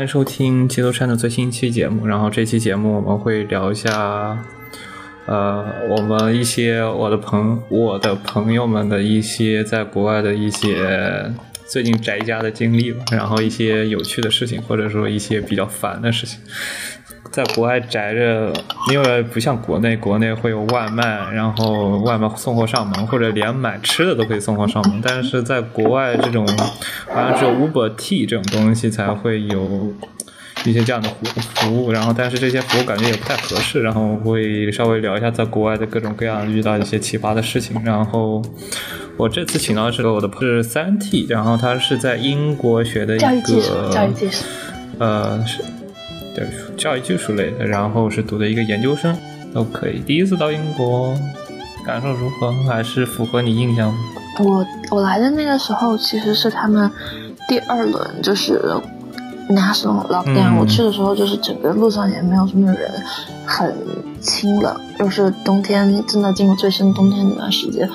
欢迎收听基督山的最新一期节目。然后这期节目我们会聊一下，呃，我们一些我的朋我的朋友们的一些在国外的一些最近宅家的经历吧，然后一些有趣的事情，或者说一些比较烦的事情。在国外宅着，因为不像国内，国内会有外卖，然后外卖送货上门，或者连买吃的都可以送货上门。但是在国外，这种好像只有 Uber T 这种东西才会有一些这样的服服务。然后，但是这些服务感觉也不太合适。然后会稍微聊一下在国外的各种各样遇到一些奇葩的事情。然后我这次请到的是我的是三 T，然后他是在英国学的一个教育技术，教育技术，呃是。对，教育技术类的，然后是读的一个研究生，都可以。第一次到英国，感受如何？还是符合你印象？我我来的那个时候，其实是他们第二轮，就是 national lockdown。我去的时候，就是整个路上也没有什么人，很清冷，又是冬天，真的进入最深冬天那段时间。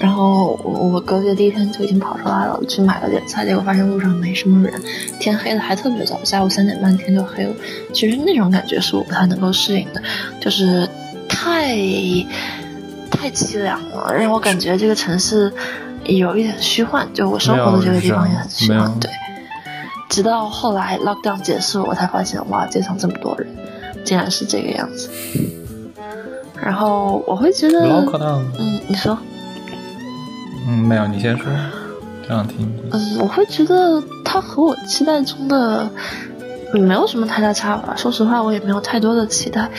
然后我我隔离的第一天就已经跑出来了，去买了点菜，结果发现路上没什么人，天黑的还特别早，下午三点半天就黑了。其实那种感觉是我不太能够适应的，就是太太凄凉了，让我感觉这个城市有一点虚幻。就我生活的这个地方也很虚幻，对。直到后来 lockdown 结束，我才发现哇，街上这么多人，竟然是这个样子。然后我会觉得，嗯，你说。嗯，没有，你先说，这样听。嗯，我会觉得它和我期待中的没有什么太大差吧。说实话，我也没有太多的期待。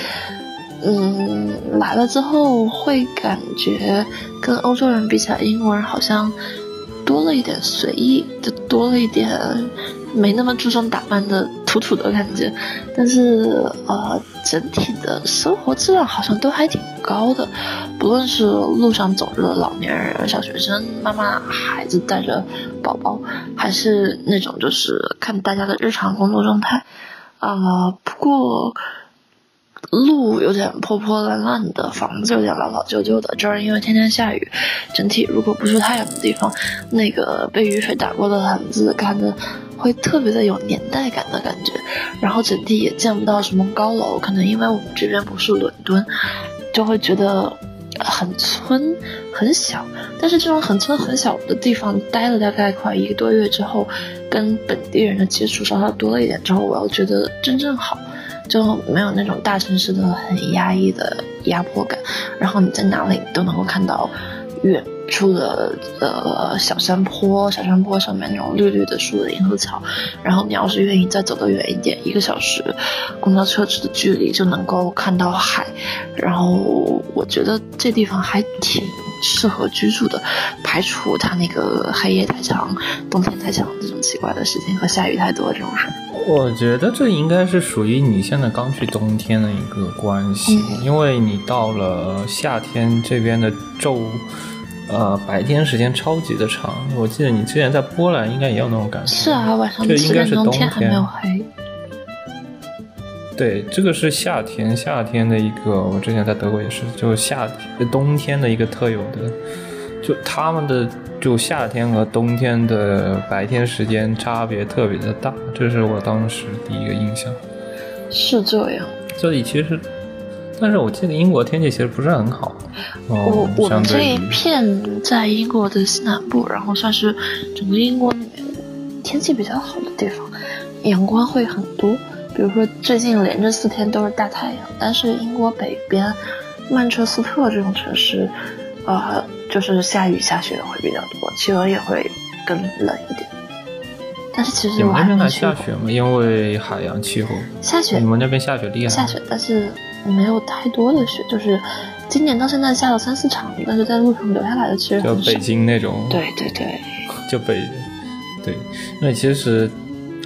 嗯，来了之后会感觉跟欧洲人比起来，英国人好像多了一点随意，就多了一点。没那么注重打扮的土土的感觉，但是呃，整体的生活质量好像都还挺高的，不论是路上走着的老年人、小学生、妈妈、孩子带着宝宝，还是那种就是看大家的日常工作状态，啊，不过路有点破破烂烂的，房子有点老老旧旧的，这儿因为天天下雨，整体如果不是太阳的地方，那个被雨水打过的毯子看着。会特别的有年代感的感觉，然后整体也见不到什么高楼，可能因为我们这边不是伦敦，就会觉得很村很小。但是这种很村很小的地方待了大概快一个多月之后，跟本地人的接触稍稍多了一点之后，我又觉得真正好，就没有那种大城市的很压抑的压迫感。然后你在哪里都能够看到远。处的呃小山坡，小山坡上面那种绿绿的树的银河草，然后你要是愿意再走得远一点，一个小时公交车程的距离就能够看到海，然后我觉得这地方还挺适合居住的，排除它那个黑夜太长、冬天太长这种奇怪的事情和下雨太多这种事。我觉得这应该是属于你现在刚去冬天的一个关系，因为你到了夏天这边的昼。呃，白天时间超级的长，我记得你之前在波兰应该也有那种感觉。是啊，晚上七点钟天还没有黑。对，这个是夏天，夏天的一个，我之前在德国也是，就夏天、冬天的一个特有的，就他们的就夏天和冬天的白天时间差别特别的大，这是我当时第一个印象。是这样。这里其实。但是我记得英国天气其实不是很好。我我们这一片在英国的西南部，然后算是整个英国里面天气比较好的地方，阳光会很多。比如说最近连着四天都是大太阳，但是英国北边曼彻斯特这种城市，呃，就是下雨下雪会比较多，气温也会更冷一点。但是其实我还没去下雪吗？因为海洋气候。下雪。你们那边下雪厉害？下雪，但是。没有太多的雪，就是今年到现在下了三四场，但是在路上留下来的其实就北京那种。对对对，就北，对，那其实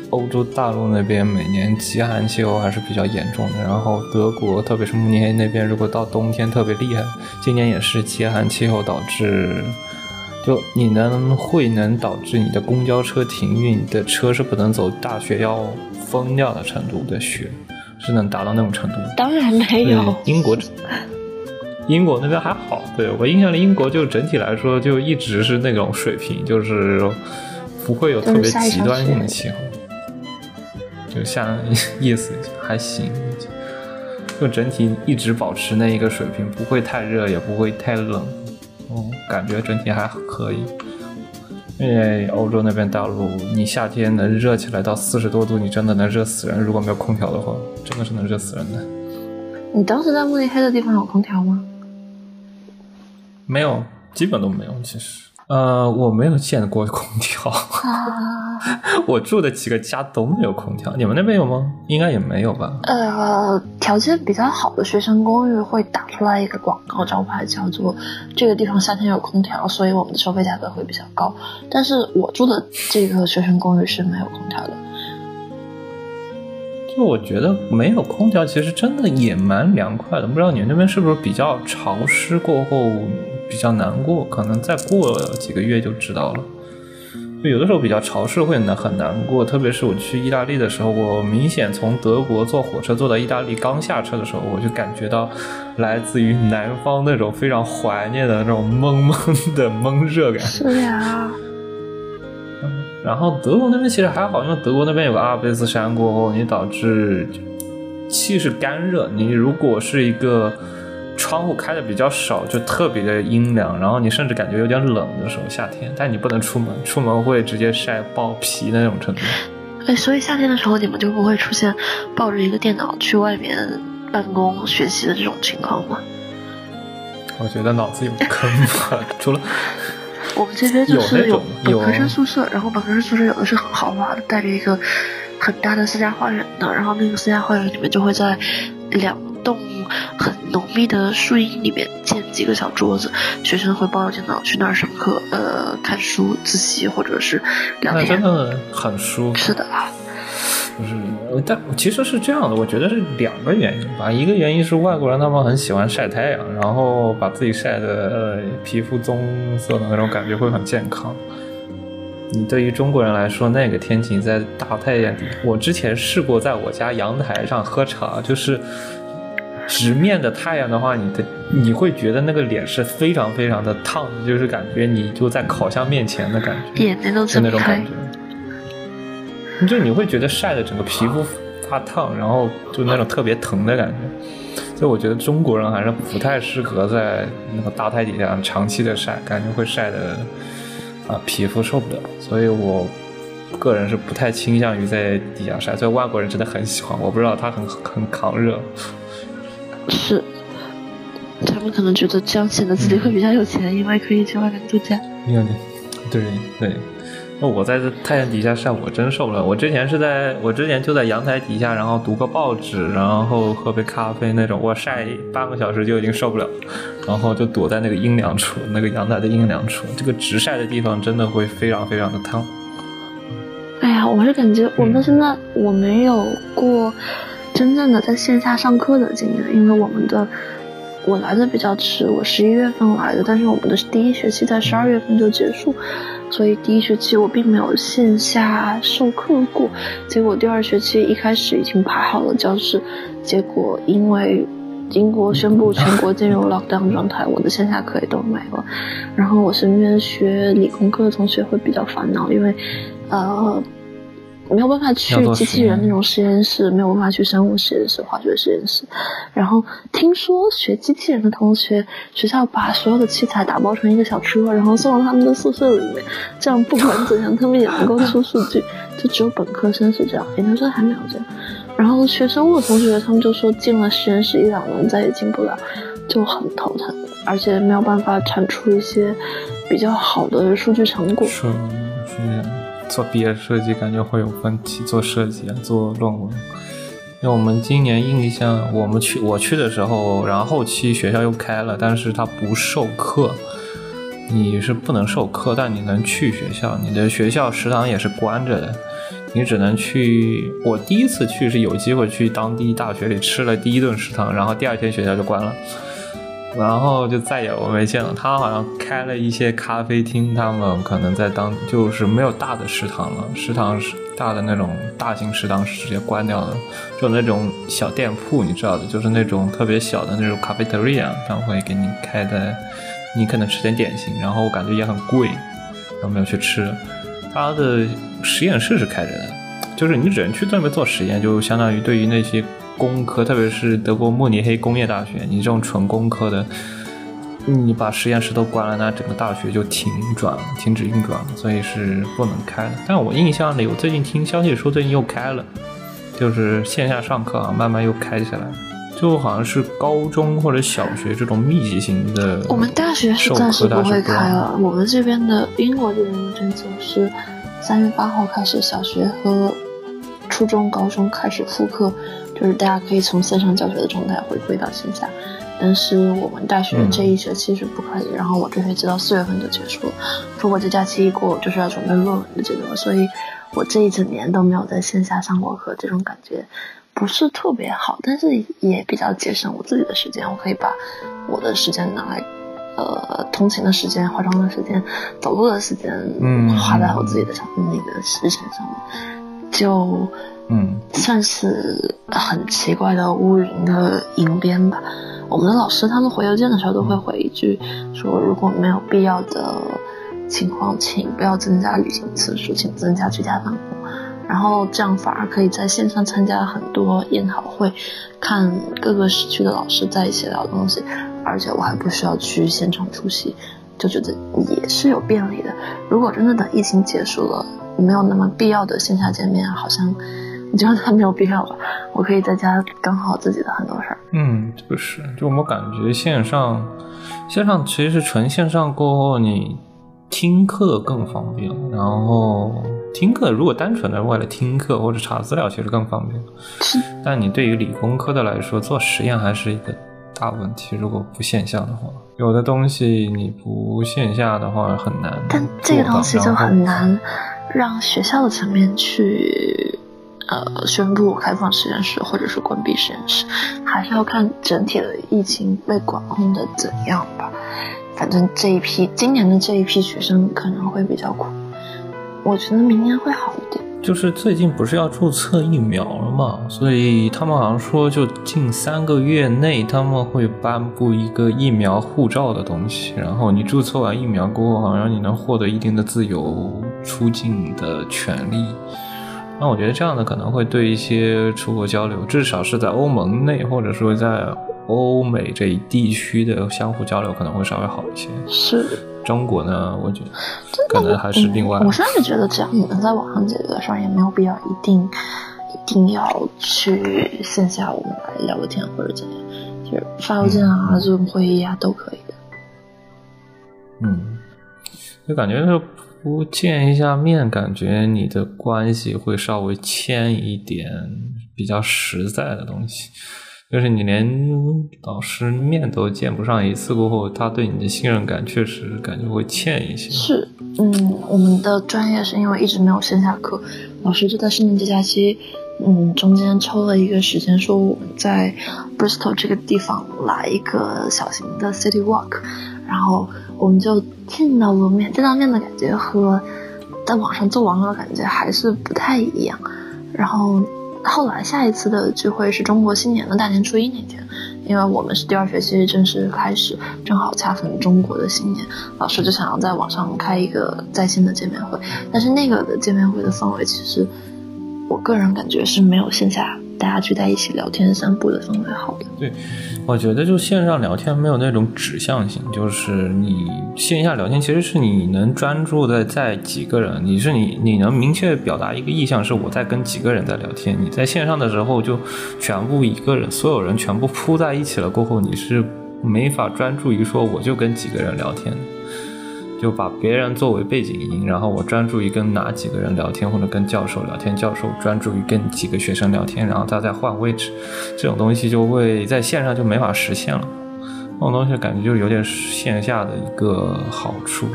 欧洲大陆那边每年极寒气候还是比较严重的。然后德国，特别是慕尼黑那边，如果到冬天特别厉害，今年也是极寒气候导致，就你能会能导致你的公交车停运，你的车是不能走，大雪要封掉的程度的雪。是能达到那种程度？当然没有。英国，英国那边还好。对我印象里，英国就整体来说就一直是那种水平，就是不会有特别极端性的气候。就像意思还行，就整体一直保持那一个水平，不会太热，也不会太冷，嗯，感觉整体还可以。因为欧洲那边大陆，你夏天能热起来到四十多度，你真的能热死人。如果没有空调的话，真的是能热死人的。你当时在慕尼黑的地方有空调吗？没有，基本都没有。其实，呃，我没有见过空调。我住的几个家都没有空调，你们那边有吗？应该也没有吧。呃，条件比较好的学生公寓会打出来一个广告招牌，叫做“这个地方夏天有空调”，所以我们的收费价格会比较高。但是我住的这个学生公寓是没有空调的。就我觉得没有空调，其实真的也蛮凉快的。不知道你们那边是不是比较潮湿，过后比较难过？可能再过几个月就知道了。就有的时候比较潮湿会难很难过，特别是我去意大利的时候，我明显从德国坐火车坐到意大利，刚下车的时候，我就感觉到来自于南方那种非常怀念的那种闷闷的闷热感。是呀。然后德国那边其实还好，因为德国那边有个阿尔卑斯山过后，你导致气是干热。你如果是一个窗户开的比较少，就特别的阴凉，然后你甚至感觉有点冷的时候，夏天，但你不能出门，出门会直接晒爆皮那种程度。哎，所以夏天的时候你们就不会出现抱着一个电脑去外面办公学习的这种情况吗？我觉得脑子有坑吧，除了。我们这边就是有本科生宿舍，然后本科生宿舍有的是很豪华的，带着一个很大的私家花园的，然后那个私家花园里面就会在两栋很浓密的树荫里面建几个小桌子，学生会抱着电脑去那儿上课，呃，看书、自习或者是聊天，那真的很舒服。是的啊。就是，但其实是这样的，我觉得是两个原因吧。一个原因是外国人他们很喜欢晒太阳，然后把自己晒的呃皮肤棕色的那种感觉会很健康。你对于中国人来说，那个天气在大太阳底，我之前试过在我家阳台上喝茶，就是直面的太阳的话，你的你会觉得那个脸是非常非常的烫，就是感觉你就在烤箱面前的感觉，眼睛都是那种感觉。就你会觉得晒的整个皮肤发烫，然后就那种特别疼的感觉。所以我觉得中国人还是不太适合在那个大太底下长期的晒，感觉会晒的啊皮肤受不了。所以我个人是不太倾向于在底下晒。所以外国人真的很喜欢，我不知道他很很抗热。是，他们可能觉得这样显得自己会比较有钱，因为可以去外面度假。对对。那我在这太阳底下晒，我真受不了。我之前是在我之前就在阳台底下，然后读个报纸，然后喝杯咖啡那种。我晒半个小时就已经受不了，然后就躲在那个阴凉处，那个阳台的阴凉处。这个直晒的地方真的会非常非常的烫。哎呀，我是感觉我们现在我没有过真正的在线下上课的经验，因为我们的我来的比较迟，我十一月份来的，但是我们的第一学期在十二月份就结束。所以第一学期我并没有线下授课过，结果第二学期一开始已经排好了教室，结果因为英国宣布全国进入 lockdown 状态，我的线下课也都没了。然后我身边学理工科的同学会比较烦恼，因为，呃。没有办法去机器人那种实验室，没有办法去生物实验室、化学实验室。然后听说学机器人的同学，学校把所有的器材打包成一个小车，然后送到他们的宿舍里面，这样不管怎样，他们也能够出数据。就只有本科生是这样，研究生还没有这样。然后学生物的同学，他们就说进了实验室一两轮再也进不了，就很头疼，而且没有办法产出一些比较好的数据成果。是是。做毕业设计感觉会有问题，做设计啊，做论文。因为我们今年印象，我们去我去的时候，然后后期学校又开了，但是它不授课，你是不能授课，但你能去学校，你的学校食堂也是关着的，你只能去。我第一次去是有机会去当地大学里吃了第一顿食堂，然后第二天学校就关了。然后就再也我没见了。他好像开了一些咖啡厅，他们可能在当就是没有大的食堂了，食堂是大的那种大型食堂是直接关掉的，就那种小店铺，你知道的，就是那种特别小的那种咖啡 r 一样，他们会给你开的，你可能吃点点心，然后我感觉也很贵，然后没有去吃。他的实验室是开着的，就是你只能去那边做实验，就相当于对于那些工科，特别是德国慕尼黑工业大学，你这种纯工科的，你把实验室都关了，那整个大学就停转了，停止运转了，所以是不能开的。但我印象里，我最近听消息说最近又开了，就是线下上课啊，慢慢又开起来了。就好像是高中或者小学这种密集型的，我们大学是暂时不会开了。我们这边的英国这边的政策是三月八号开始，小学和初中、高中开始复课，就是大家可以从线上教学的状态回归到线下。但是我们大学这一学期是不可以，然后我这学期到四月份就结束了。如果这假期一过，我就是要准备论文的阶段，所以我这一整年都没有在线下上过课，这种感觉。不是特别好，但是也比较节省我自己的时间。我可以把我的时间拿来，呃，通勤的时间、化妆的时间、走路的时间，嗯，花在我自己的上那个时程上面，就嗯，算是很奇怪的乌云的迎边吧。我们的老师他们回邮件的时候都会回一句，说如果没有必要的情况，请不要增加旅行次数，请增加居家办公。然后这样反而可以在线上参加很多研讨会，看各个时区的老师在一起聊东西，而且我还不需要去现场出席，就觉得也是有便利的。如果真的等疫情结束了，没有那么必要的线下见面，好像我觉得还没有必要吧。我可以在家干好自己的很多事儿。嗯，就是，就我感觉线上，线上其实是纯线上过后你。听课更方便，然后听课如果单纯的为了听课或者查资料，其实更方便。但你对于理工科的来说，做实验还是一个大问题。如果不线下的话，有的东西你不线下的话很难。但这个东西就很难让学校的层面去呃宣布开放实验室或者是关闭实验室，还是要看整体的疫情被管控的怎样吧。反正这一批今年的这一批学生可能会比较苦，我觉得明年会好一点。就是最近不是要注册疫苗了嘛，所以他们好像说就近三个月内他们会颁布一个疫苗护照的东西，然后你注册完疫苗过后，好像你能获得一定的自由出境的权利。那我觉得这样的可能会对一些出国交流，至少是在欧盟内或者说在。欧美这一地区的相互交流可能会稍微好一些。是中国呢，我觉得可能还是另外。我甚至觉得，只要你能在网上解决的事儿，也没有必要一定一定要去线下我们来聊个天或者怎样，就是发邮件啊、Zoom 会议啊都可以的。嗯，就感觉是不见一下面，感觉你的关系会稍微牵一点比较实在的东西。就是你连老师面都见不上一次过后，他对你的信任感确实感觉会欠一些。是，嗯，我们的专业是因为一直没有线下课，老师就在圣诞节假期，嗯，中间抽了一个时间，说我们在 Bristol 这个地方来一个小型的 City Walk，然后我们就见到了面，见到面的感觉和在网上做网友的感觉还是不太一样，然后。后来下一次的聚会是中国新年的大年初一那天，因为我们是第二学期正式开始，正好恰逢中国的新年，老师就想要在网上开一个在线的见面会，但是那个的见面会的氛围，其实我个人感觉是没有线下。大家聚在一起聊天散步的氛围好的。对，我觉得就线上聊天没有那种指向性，就是你线下聊天其实是你能专注的在几个人，你是你你能明确表达一个意向，是我在跟几个人在聊天。你在线上的时候就全部一个人，所有人全部扑在一起了过后，你是没法专注于说我就跟几个人聊天。就把别人作为背景音，然后我专注于跟哪几个人聊天，或者跟教授聊天，教授专注于跟几个学生聊天，然后他再换位置，这种东西就会在线上就没法实现了。这种东西感觉就有点线下的一个好处，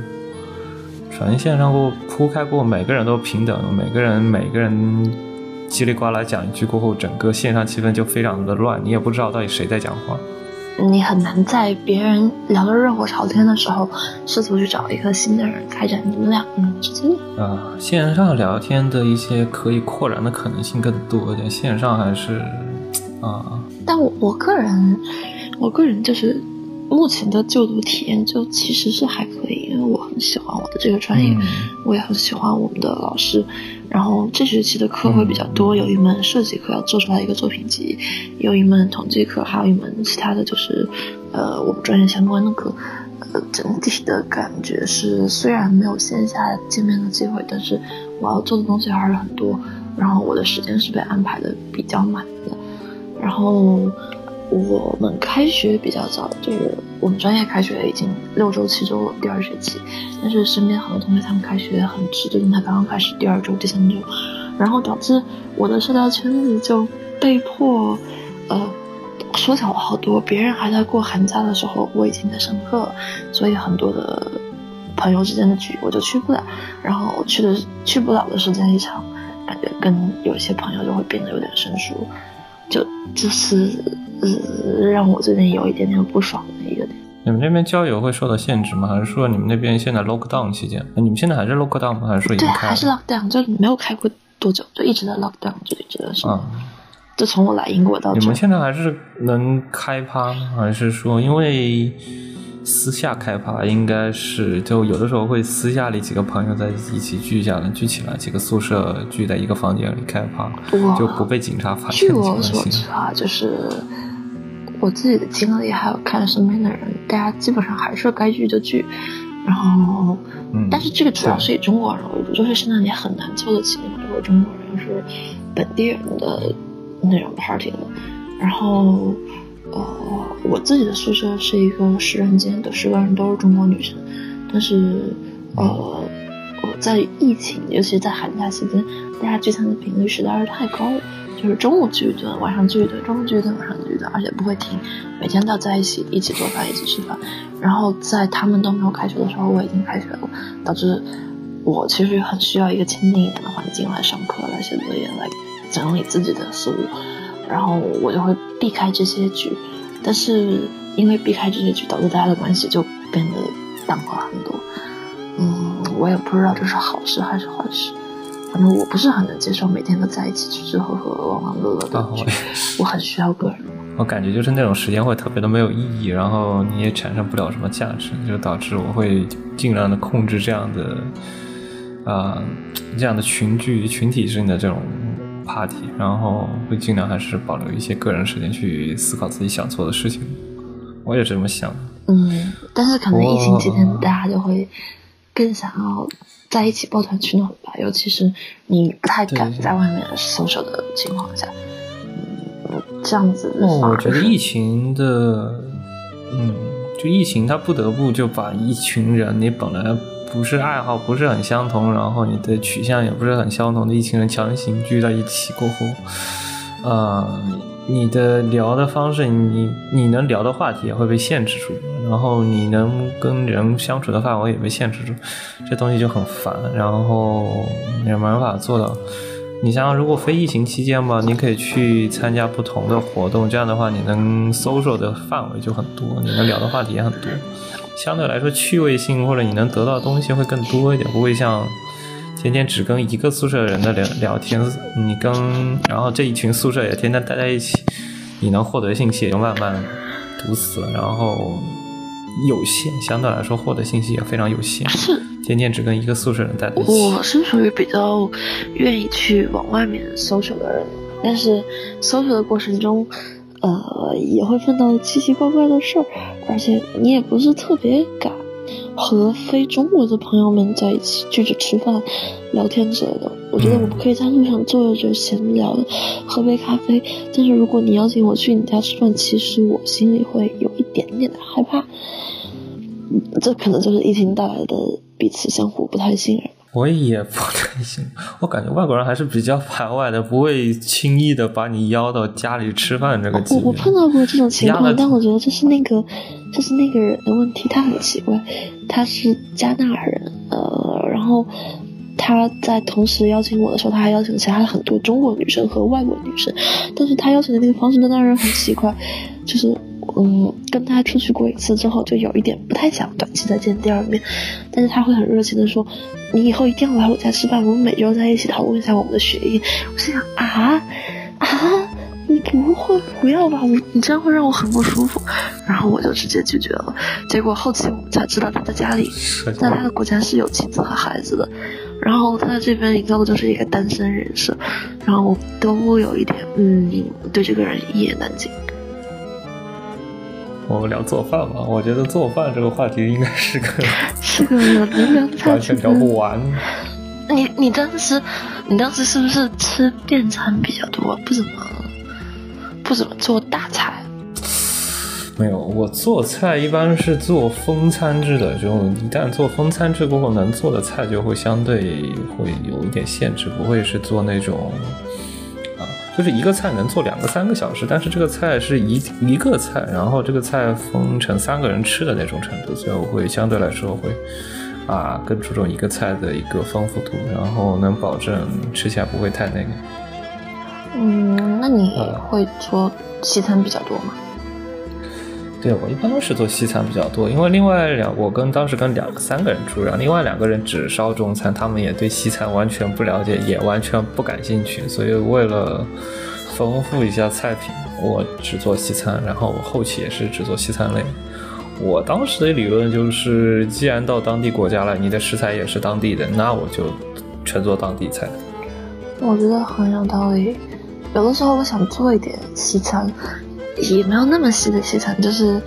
纯线上过铺开过，每个人都平等，每个人每个人叽里呱啦讲一句过后，整个线上气氛就非常的乱，你也不知道到底谁在讲话。你很难在别人聊得热火朝天的时候，试图去找一个新的人开展你们两个人之间的啊，线上聊天的一些可以扩展的可能性更多一点，线上还是啊。但我我个人，我个人就是目前的就读体验就其实是还可以，因为我很很喜欢我的这个专业，我也很喜欢我们的老师。然后这学期的课会比较多，有一门设计课要做出来一个作品集，有一门统计课，还有一门其他的就是呃我们专业相关的课。呃，整体的感觉是虽然没有线下见面的机会，但是我要做的东西还是很多。然后我的时间是被安排的比较满的。然后我们开学比较早，就是我们专业开学已经六周七周了，第二学期。但是身边很多同学他们开学很迟，最近才刚刚开始第二周、第三周，然后导致我的社交圈子就被迫呃缩小了好多。别人还在过寒假的时候，我已经在上课了，所以很多的朋友之间的局我就去不了。然后去的去不了的时间一长。感觉跟有些朋友就会变得有点生疏，就就是呃让我最近有一点点不爽的一个点。你们那边交友会受到限制吗？还是说你们那边现在 lock down 期间？你们现在还是 lock down 吗？还是说已经开？对，还是 lock down，就没有开过多久，就一直在 lock down，就一直在是。嗯。就从我来英国到。你们现在还是能开趴吗？还是说因为？私下开趴应该是，就有的时候会私下里几个朋友在一起聚一下来，聚起来几个宿舍聚在一个房间里开趴，就不被警察发现。据我所知啊，就是我自己的经历，还有看身边的人，大家基本上还是该聚就聚。然后，但是这个主要是以中国人为主，就是现在你很难凑得起那么多中国人是本地人的那种 party 了。然后。呃，我自己的宿舍是一个十人间，的十个人都是中国女生。但是，呃，我在疫情，尤其在寒假期间，大家聚餐的频率实在是太高了，就是中午聚一顿，晚上聚一顿，中午聚一顿，晚上聚一顿，而且不会停，每天都要在一起，一起做饭，一起吃饭。然后在他们都没有开学的时候，我已经开学了，导致我其实很需要一个清静一点的环境来上课、来写作业、来整理自己的思路。然后我就会避开这些局，但是因为避开这些局，导致大家的关系就变得淡化很多。嗯，我也不知道这是好事还是坏事，反正我不是很能接受每天都在一起吃吃喝喝、玩玩乐乐的。我很需要个人。我感觉就是那种时间会特别的没有意义，然后你也产生不了什么价值，就导致我会尽量的控制这样的啊这样的群聚、群体性的这种。party，然后会尽量还是保留一些个人时间去思考自己想做的事情。我也是这么想的。嗯，但是可能疫情期间大家就会更想要在一起抱团取暖吧，尤其是你不太敢在外面搜手的情况下。嗯，这样子。哦，我觉得疫情的，嗯，就疫情它不得不就把一群人，你本来。不是爱好不是很相同，然后你的取向也不是很相同的一群人强行聚在一起过后，呃，你的聊的方式，你你能聊的话题也会被限制住，然后你能跟人相处的范围也被限制住，这东西就很烦，然后也没办法做到。你像如果非疫情期间嘛，你可以去参加不同的活动，这样的话你能 social 的范围就很多，你能聊的话题也很多。相对来说，趣味性或者你能得到的东西会更多一点，不会像天天只跟一个宿舍人的聊聊天，你跟然后这一群宿舍也天天待在一起，你能获得信息也就慢慢堵死了，然后有限，相对来说获得信息也非常有限。是，天天只跟一个宿舍人待在一起。我是属于比较愿意去往外面搜索的人，但是搜索的过程中。呃，也会碰到奇奇怪怪的事儿，而且你也不是特别敢和非中国的朋友们在一起聚着吃饭、聊天之类的。我觉得我们可以在路上坐着闲聊的，喝杯咖啡。但是如果你邀请我去你家吃饭，其实我心里会有一点点的害怕。这可能就是疫情带来的彼此相互不太信任。我也不太行，我感觉外国人还是比较排外的，不会轻易的把你邀到家里吃饭这个我我碰到过这种情况，但我觉得这是那个，这是那个人的问题，他很奇怪，他是加纳人，呃，然后他在同时邀请我的时候，他还邀请其他很多中国女生和外国女生，但是他邀请的那个方式真的让人很奇怪，就是。嗯，跟他出去过一次之后，就有一点不太想短期再见第二面，但是他会很热情的说：“你以后一定要来我家吃饭，我们每周在一起讨论一下我们的学业。”我心想啊啊，你你不会不要吧？我你这样会让我很不舒服。然后我就直接拒绝了。结果后期我们才知道他的家里，在他的国家是有妻子和孩子的。然后他在这边营造的就是一个单身人设，然后我都有一点嗯，对这个人一言难尽。我们聊做饭吧，我觉得做饭这个话题应该是个 是个能聊 完全聊不完。你你当时你当时是不是吃便餐比较多，不怎么不怎么做大菜？没有，我做菜一般是做风餐制的，就一旦做风餐制过后，能做的菜就会相对会有一点限制，不会是做那种。就是一个菜能做两个三个小时，但是这个菜是一一个菜，然后这个菜分成三个人吃的那种程度，所以我会相对来说会啊更注重一个菜的一个丰富度，然后能保证吃起来不会太那个。嗯，那你会做西餐比较多吗？对我一般都是做西餐比较多，因为另外两我跟当时跟两三个人住，然后另外两个人只烧中餐，他们也对西餐完全不了解，也完全不感兴趣，所以为了丰富一下菜品，我只做西餐，然后我后期也是只做西餐类。我当时的理论就是，既然到当地国家了，你的食材也是当地的，那我就全做当地菜。我觉得很有道理，有的时候我想做一点西餐。也没有那么细的细层，就是，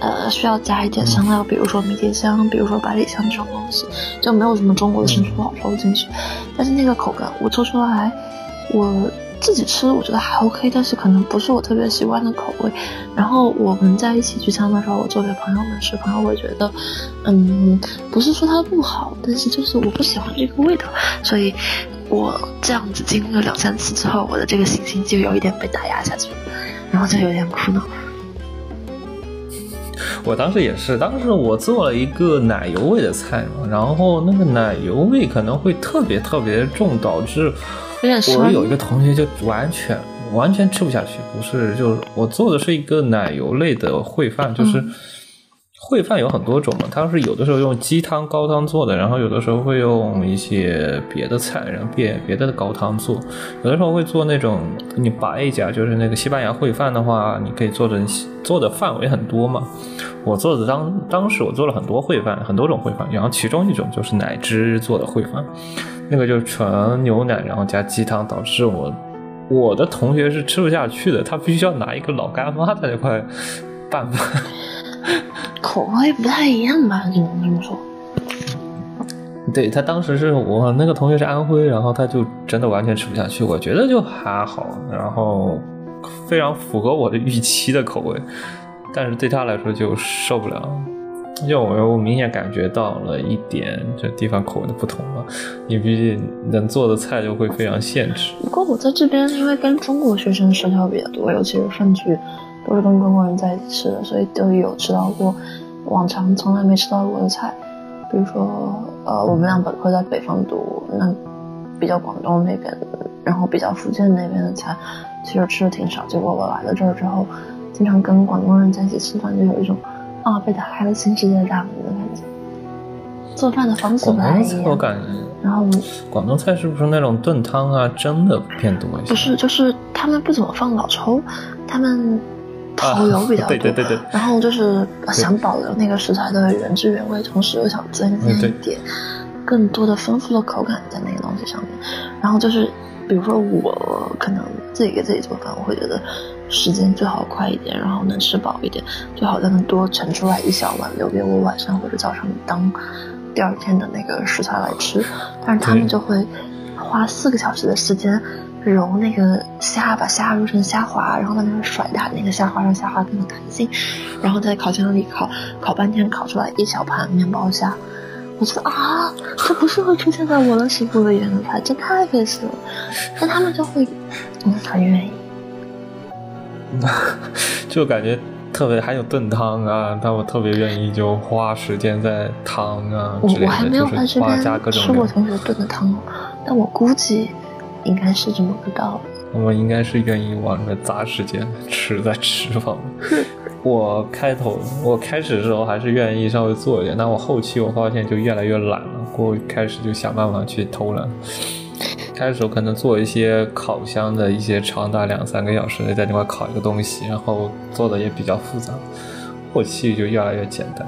呃，需要加一点香料，比如说迷迭香，比如说百里香这种东西，就没有什么中国的生抽、老抽进去。但是那个口感，我做出来，我自己吃我觉得还 OK，但是可能不是我特别喜欢的口味。然后我们在一起聚餐的时候，我做给朋友们吃，朋友会觉得，嗯，不是说它不好，但是就是我不喜欢这个味道。所以，我这样子经历了两三次之后，我的这个信心就有一点被打压下去了。然后就有点苦恼。我当时也是，当时我做了一个奶油味的菜嘛，然后那个奶油味可能会特别特别重，导致我有一个同学就完全完全吃不下去。不是，就是我做的是一个奶油类的烩饭，就是。烩饭有很多种嘛，它是有的时候用鸡汤高汤做的，然后有的时候会用一些别的菜，然后别别的高汤做，有的时候会做那种你白一家，就是那个西班牙烩饭的话，你可以做的做的范围很多嘛。我做的当当时我做了很多烩饭，很多种烩饭，然后其中一种就是奶汁做的烩饭，那个就是纯牛奶，然后加鸡汤，导致我我的同学是吃不下去的，他必须要拿一个老干妈在那块拌饭。口味不太一样吧？只能这么说。对他当时是我那个同学是安徽，然后他就真的完全吃不下去。我觉得就还好，然后非常符合我的预期的口味，但是对他来说就受不了。就我我明显感觉到了一点这地方口味的不同嘛。你毕竟能做的菜就会非常限制。不过我在这边因为跟中国学生社交比较多，尤其是饭局。都是跟中国人在一起吃的，所以都有吃到过往常从来没吃到过的菜。比如说，呃，我们俩本科在北方读，那比较广东那边，然后比较福建那边的菜，其实吃的挺少。结果我来了这儿之后，经常跟广东人在一起吃饭，就有一种啊被打开了新世界的大门的感觉。做饭的方式不太一样。我感觉，然后广东菜是不是那种炖汤啊蒸的偏多一些？不是，就是他们不怎么放老抽，他们。蚝油比较多，对对对，然后就是想保留那个食材的原汁原味，同时又想增加一点更多的丰富的口感在那个东西上面。然后就是，比如说我可能自己给自己做饭，我会觉得时间最好快一点，然后能吃饱一点，最好再能多盛出来一小碗，留给我晚上或者早上当第二天的那个食材来吃。但是他们就会花四个小时的时间。揉那个虾，把虾揉成虾滑，然后在那甩它，那个虾滑让虾滑更有弹性，然后在烤箱里烤，烤半天烤出来一小盘面包虾。我觉得啊，这不是会出现在我的食谱里面的菜，这太费事了。但他们就会，嗯，很愿意。就感觉特别还有炖汤啊，他们特别愿意就花时间在汤啊我，我还没有在这边吃过同学炖的汤，但我估计。应该是这么个道理。我们应该是愿意往里面砸时间吃在吃方面。我开头我开始的时候还是愿意稍微做一点，但我后期我发现就越来越懒了，过开始就想办法去偷懒。开始我可能做一些烤箱的一些长达两三个小时的在那块烤一个东西，然后做的也比较复杂，后期就越来越简单。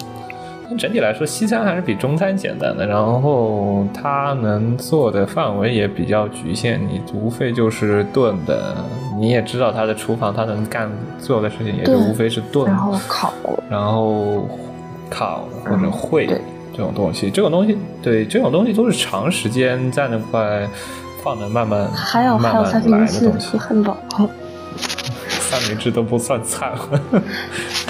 整体来说，西餐还是比中餐简单的，然后它能做的范围也比较局限，你无非就是炖的，你也知道它的厨房它能干做的事情也就无非是炖，然后烤，然后烤或者烩这种东西，这种东西对这种东西都是长时间在那块放着慢慢还有还有三明治和汉堡，三明治都不算菜。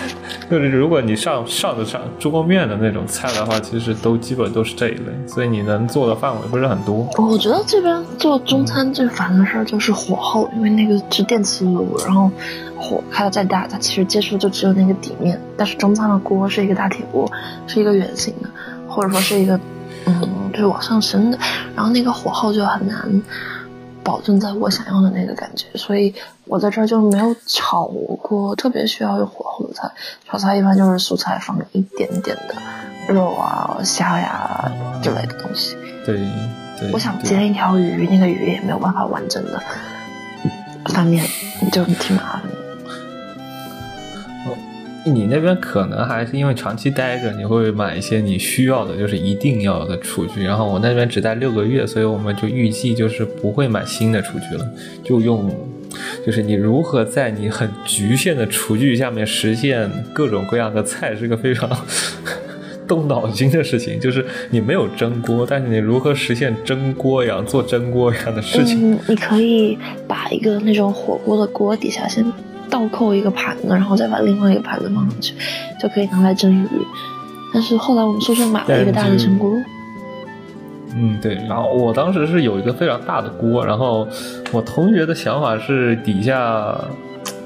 就是如果你上上得上桌面的那种菜的话，其实都基本都是这一类，所以你能做的范围不是很多。我觉得这边做中餐最烦的事儿就是火候，因为那个是电磁炉，然后火开的再大，它其实接触就只有那个底面。但是中餐的锅是一个大铁锅，是一个圆形的，或者说是一个嗯，就是往上升的，然后那个火候就很难。保证在我想要的那个感觉，所以我在这儿就没有炒过特别需要有火候的菜。炒菜一般就是素菜放一点点的肉啊、虾呀之类的东西。对，我想煎一条鱼，那个鱼也没有办法完整的翻面，就挺麻烦的。你那边可能还是因为长期待着，你会买一些你需要的，就是一定要的厨具。然后我那边只待六个月，所以我们就预计就是不会买新的厨具了，就用，就是你如何在你很局限的厨具下面实现各种各样的菜，是个非常 动脑筋的事情。就是你没有蒸锅，但是你如何实现蒸锅一样做蒸锅一样的事情？嗯，你可以把一个那种火锅的锅底下先。倒扣一个盘子，然后再把另外一个盘子放上去，就可以拿来蒸鱼。但是后来我们宿舍买了一个大的蒸锅。嗯，对。然后我当时是有一个非常大的锅，然后我同学的想法是底下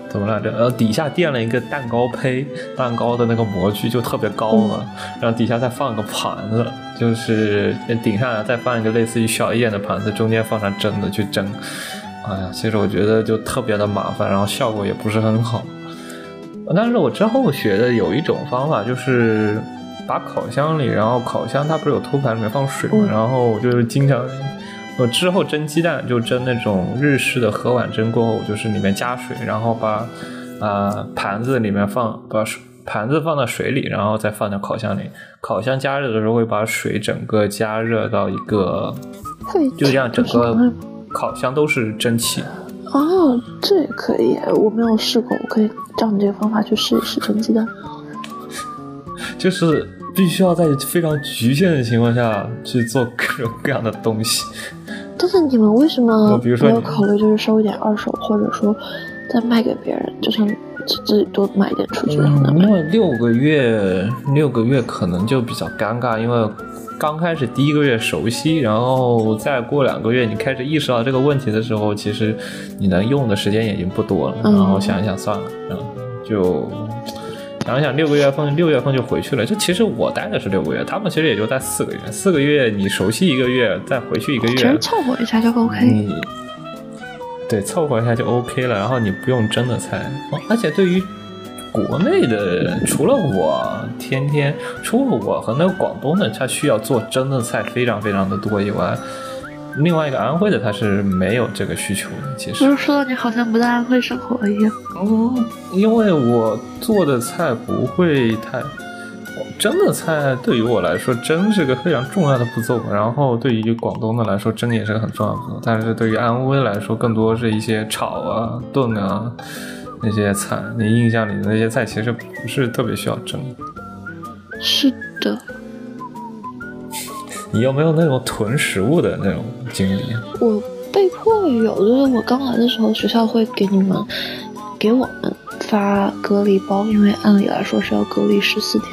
怎么来着？呃，底下垫了一个蛋糕胚，蛋糕的那个模具就特别高嘛，然后底下再放个盘子，就是顶上再放一个类似于小一点的盘子，中间放上蒸的去蒸。哎呀，其实我觉得就特别的麻烦，然后效果也不是很好。但是我之后学的有一种方法，就是把烤箱里，然后烤箱它不是有托盘里面放水嘛，然后我就是经常，我之后蒸鸡蛋就蒸那种日式的盒碗蒸过后，就是里面加水，然后把啊盘子里面放把水盘子放到水里，然后再放到烤箱里，烤箱加热的时候会把水整个加热到一个，就这样整个。烤箱都是蒸汽，哦，这也可以，我没有试过，我可以照你这个方法去试一试蒸鸡蛋。就是必须要在非常局限的情况下去做各种各样的东西。但是你们为什么没有考虑就是收一点二手，或者说再卖给别人，就算自己多买一点出去？因为六个月，六个月可能就比较尴尬，因为。刚开始第一个月熟悉，然后再过两个月，你开始意识到这个问题的时候，其实你能用的时间已经不多了。然后想一想，算了，嗯就想一想，六个月份，六月份就回去了。这其实我待的是六个月，他们其实也就待四个月。四个月你熟悉一个月，再回去一个月，其实凑合一下就 OK。你对，凑合一下就 OK 了。然后你不用蒸的菜，而且对于。国内的除了我，天天除了我和那个广东的，他需要做蒸的菜非常非常的多以外，另外一个安徽的他是没有这个需求的。其实，说的你好像不在安徽生活一样。嗯，因为我做的菜不会太蒸的菜，对于我来说蒸是个非常重要的步骤。然后对于广东的来说，蒸也是个很重要的步骤。但是对于安徽来说，更多是一些炒啊、炖啊。那些菜，你印象里的那些菜其实不是特别需要蒸。是的。你有没有那种囤食物的那种经历？我被迫有，就是我刚来的时候，学校会给你们，给我们发隔离包，因为按理来说是要隔离十四天，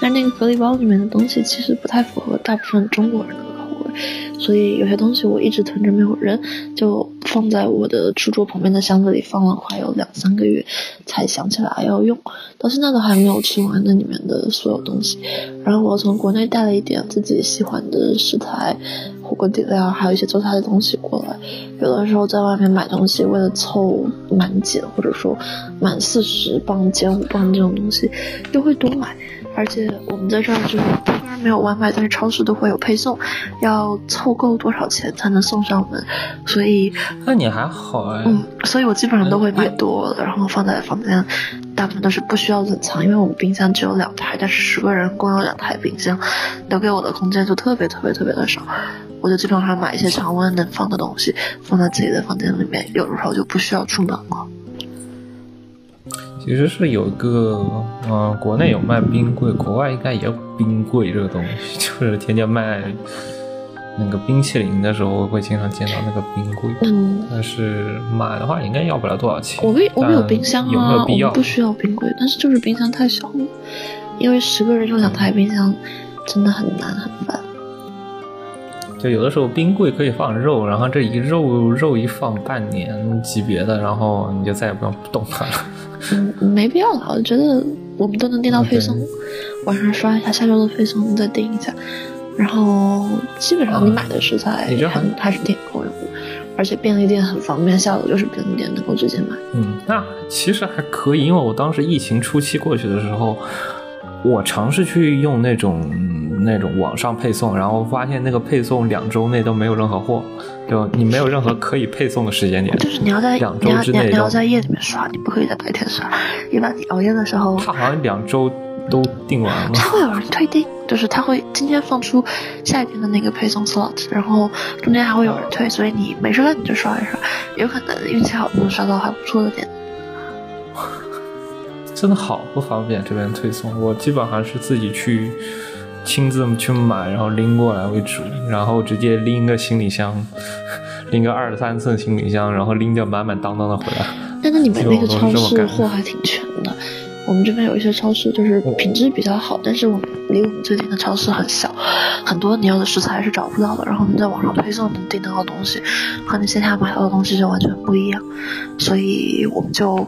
但那个隔离包里面的东西其实不太符合大部分中国人的口味，所以有些东西我一直囤着没有扔，就。放在我的书桌旁边的箱子里放了快有两三个月，才想起来要用，到现在都还没有吃完那里面的所有东西。然后我从国内带了一点自己喜欢的食材，火锅底料，还有一些做菜的东西过来。有的时候在外面买东西，为了凑满减或者说满四十磅减五磅这种东西，就会多买。而且我们在这儿就是虽然没有外卖，但是超市都会有配送，要凑够多少钱才能送上门，所以那你还好哎，嗯，所以我基本上都会买多了，然后放在房间，大部分都是不需要冷藏，因为我们冰箱只有两台，但是十个人共有两台冰箱，留给我的空间就特别特别特别的少，我就基本上买一些常温能放的东西放在自己的房间里面，有的时候就不需要出门了。其实是有一个，嗯、国内有卖冰柜，国外应该也有冰柜这个东西，就是天天卖那个冰淇淋的时候会经常见到那个冰柜。嗯，但是买的话应该要不了多少钱。我们我们有冰箱有没啊，有必要我不？需要冰柜，但是就是冰箱太小了，因为十个人用两台冰箱，真的很难很烦。就有的时候冰柜可以放肉，然后这一肉肉一放半年级别的，然后你就再也不用动它了。嗯，没必要了，我觉得我们都能订到配送，晚上刷一下下周的配送，再订一下，然后基本上你买的食材还是挺够用的，而且便利店很方便，下楼就是便利店能够直接买。嗯，那其实还可以，因为我当时疫情初期过去的时候，我尝试去用那种那种网上配送，然后发现那个配送两周内都没有任何货，就你没有任何可以配送的时间点。就是你要在两你要你要周之内都你要在夜里面刷，你不可以在白天刷。一般你熬夜的时候，他好像两周都订完了。他会有人退订，就是他会今天放出下一天的那个配送 slot，然后中间还会有人退，所以你没事干你就刷一刷，有可能运气好能刷到还不错的点。真的好不方便，这边推送，我基本上是自己去亲自去买，然后拎过来为主，然后直接拎个行李箱，拎个二三寸行李箱，然后拎着满满当当的回来。但那你们那个超市货还挺全的。我们这边有一些超市就是品质比较好，但是我们离我们最近的超市很小，很多你要的食材是找不到的。然后你在网上推送能订到的东西，和你线下买到的东西就完全不一样，所以我们就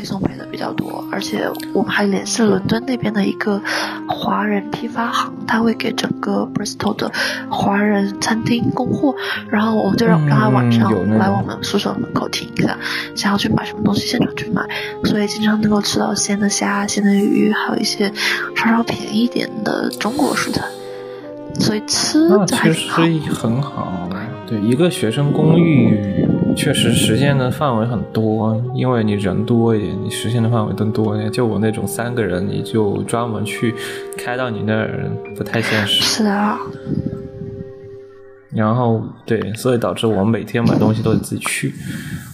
配送配的比较多，而且我们还联系了伦敦那边的一个华人批发行，他会给整个 Bristol 的华人餐厅供货，然后我们就让让他晚上来我们宿舍门口停一下，想要去买什么东西现场去买，所以经常能够吃到鲜的虾、鲜的鱼，还有一些稍稍便宜一点的中国食材，所以吃那的还挺好。实很好。对，一个学生公寓确实实现的范围很多，因为你人多一点，你实现的范围更多一点。就我那种三个人，你就专门去开到你那儿不太现实。是啊，然后对，所以导致我们每天买东西都得自己去。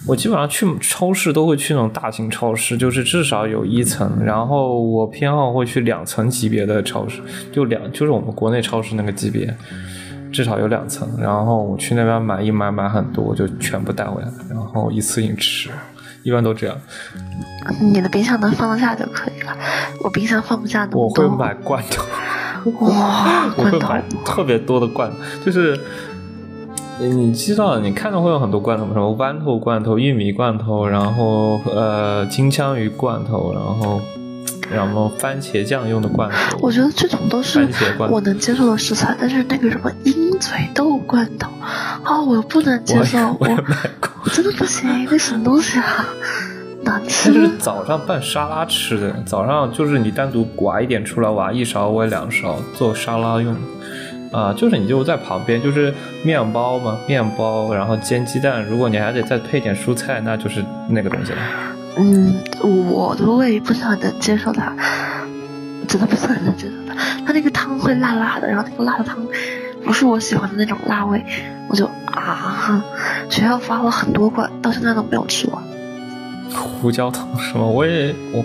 我基本上去超市都会去那种大型超市，就是至少有一层。然后我偏好会去两层级别的超市，就两就是我们国内超市那个级别，至少有两层。然后我去那边买一买买很多，就全部带回来，然后一次性吃，一般都这样。你的冰箱能放得下就可以了，我冰箱放不下那么多。我会买罐头。哇，罐头我会买特别多的罐头，就是你你知道，你看到会有很多罐头吗？什么豌豆罐头、玉米罐头，然后呃金枪鱼罐头，然后然后番茄酱用的罐头。我觉得这种都是番茄罐头我能接受的食材，但是那个什么鹰嘴豆罐头，啊、我不能接受，我真的不行，那什么东西啊，难它吃。是早上拌沙拉吃的，早上就是你单独挖一点出来，挖一勺或两勺做沙拉用。啊，就是你就在旁边，就是面包嘛，面包，然后煎鸡蛋。如果你还得再配点蔬菜，那就是那个东西了。嗯，我的胃不是很能接受它，真的不是很能接受它。它那个汤会辣辣的，然后那个辣的汤不是我喜欢的那种辣味，我就啊，学校发了很多罐，到现在都没有吃完。胡椒汤是吗？我也我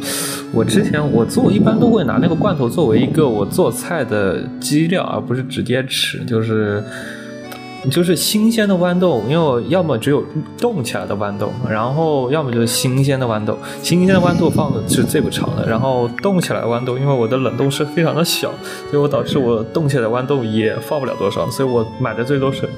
我之前我做一般都会拿那个罐头作为一个我做菜的基料，而不是直接吃，就是。就是新鲜的豌豆，因为我要么只有冻起来的豌豆，然后要么就是新鲜的豌豆。新鲜的豌豆放的是最不长的，然后冻起来的豌豆，因为我的冷冻室非常的小，所以我导致我冻起来的豌豆也放不了多少，所以我买的最多是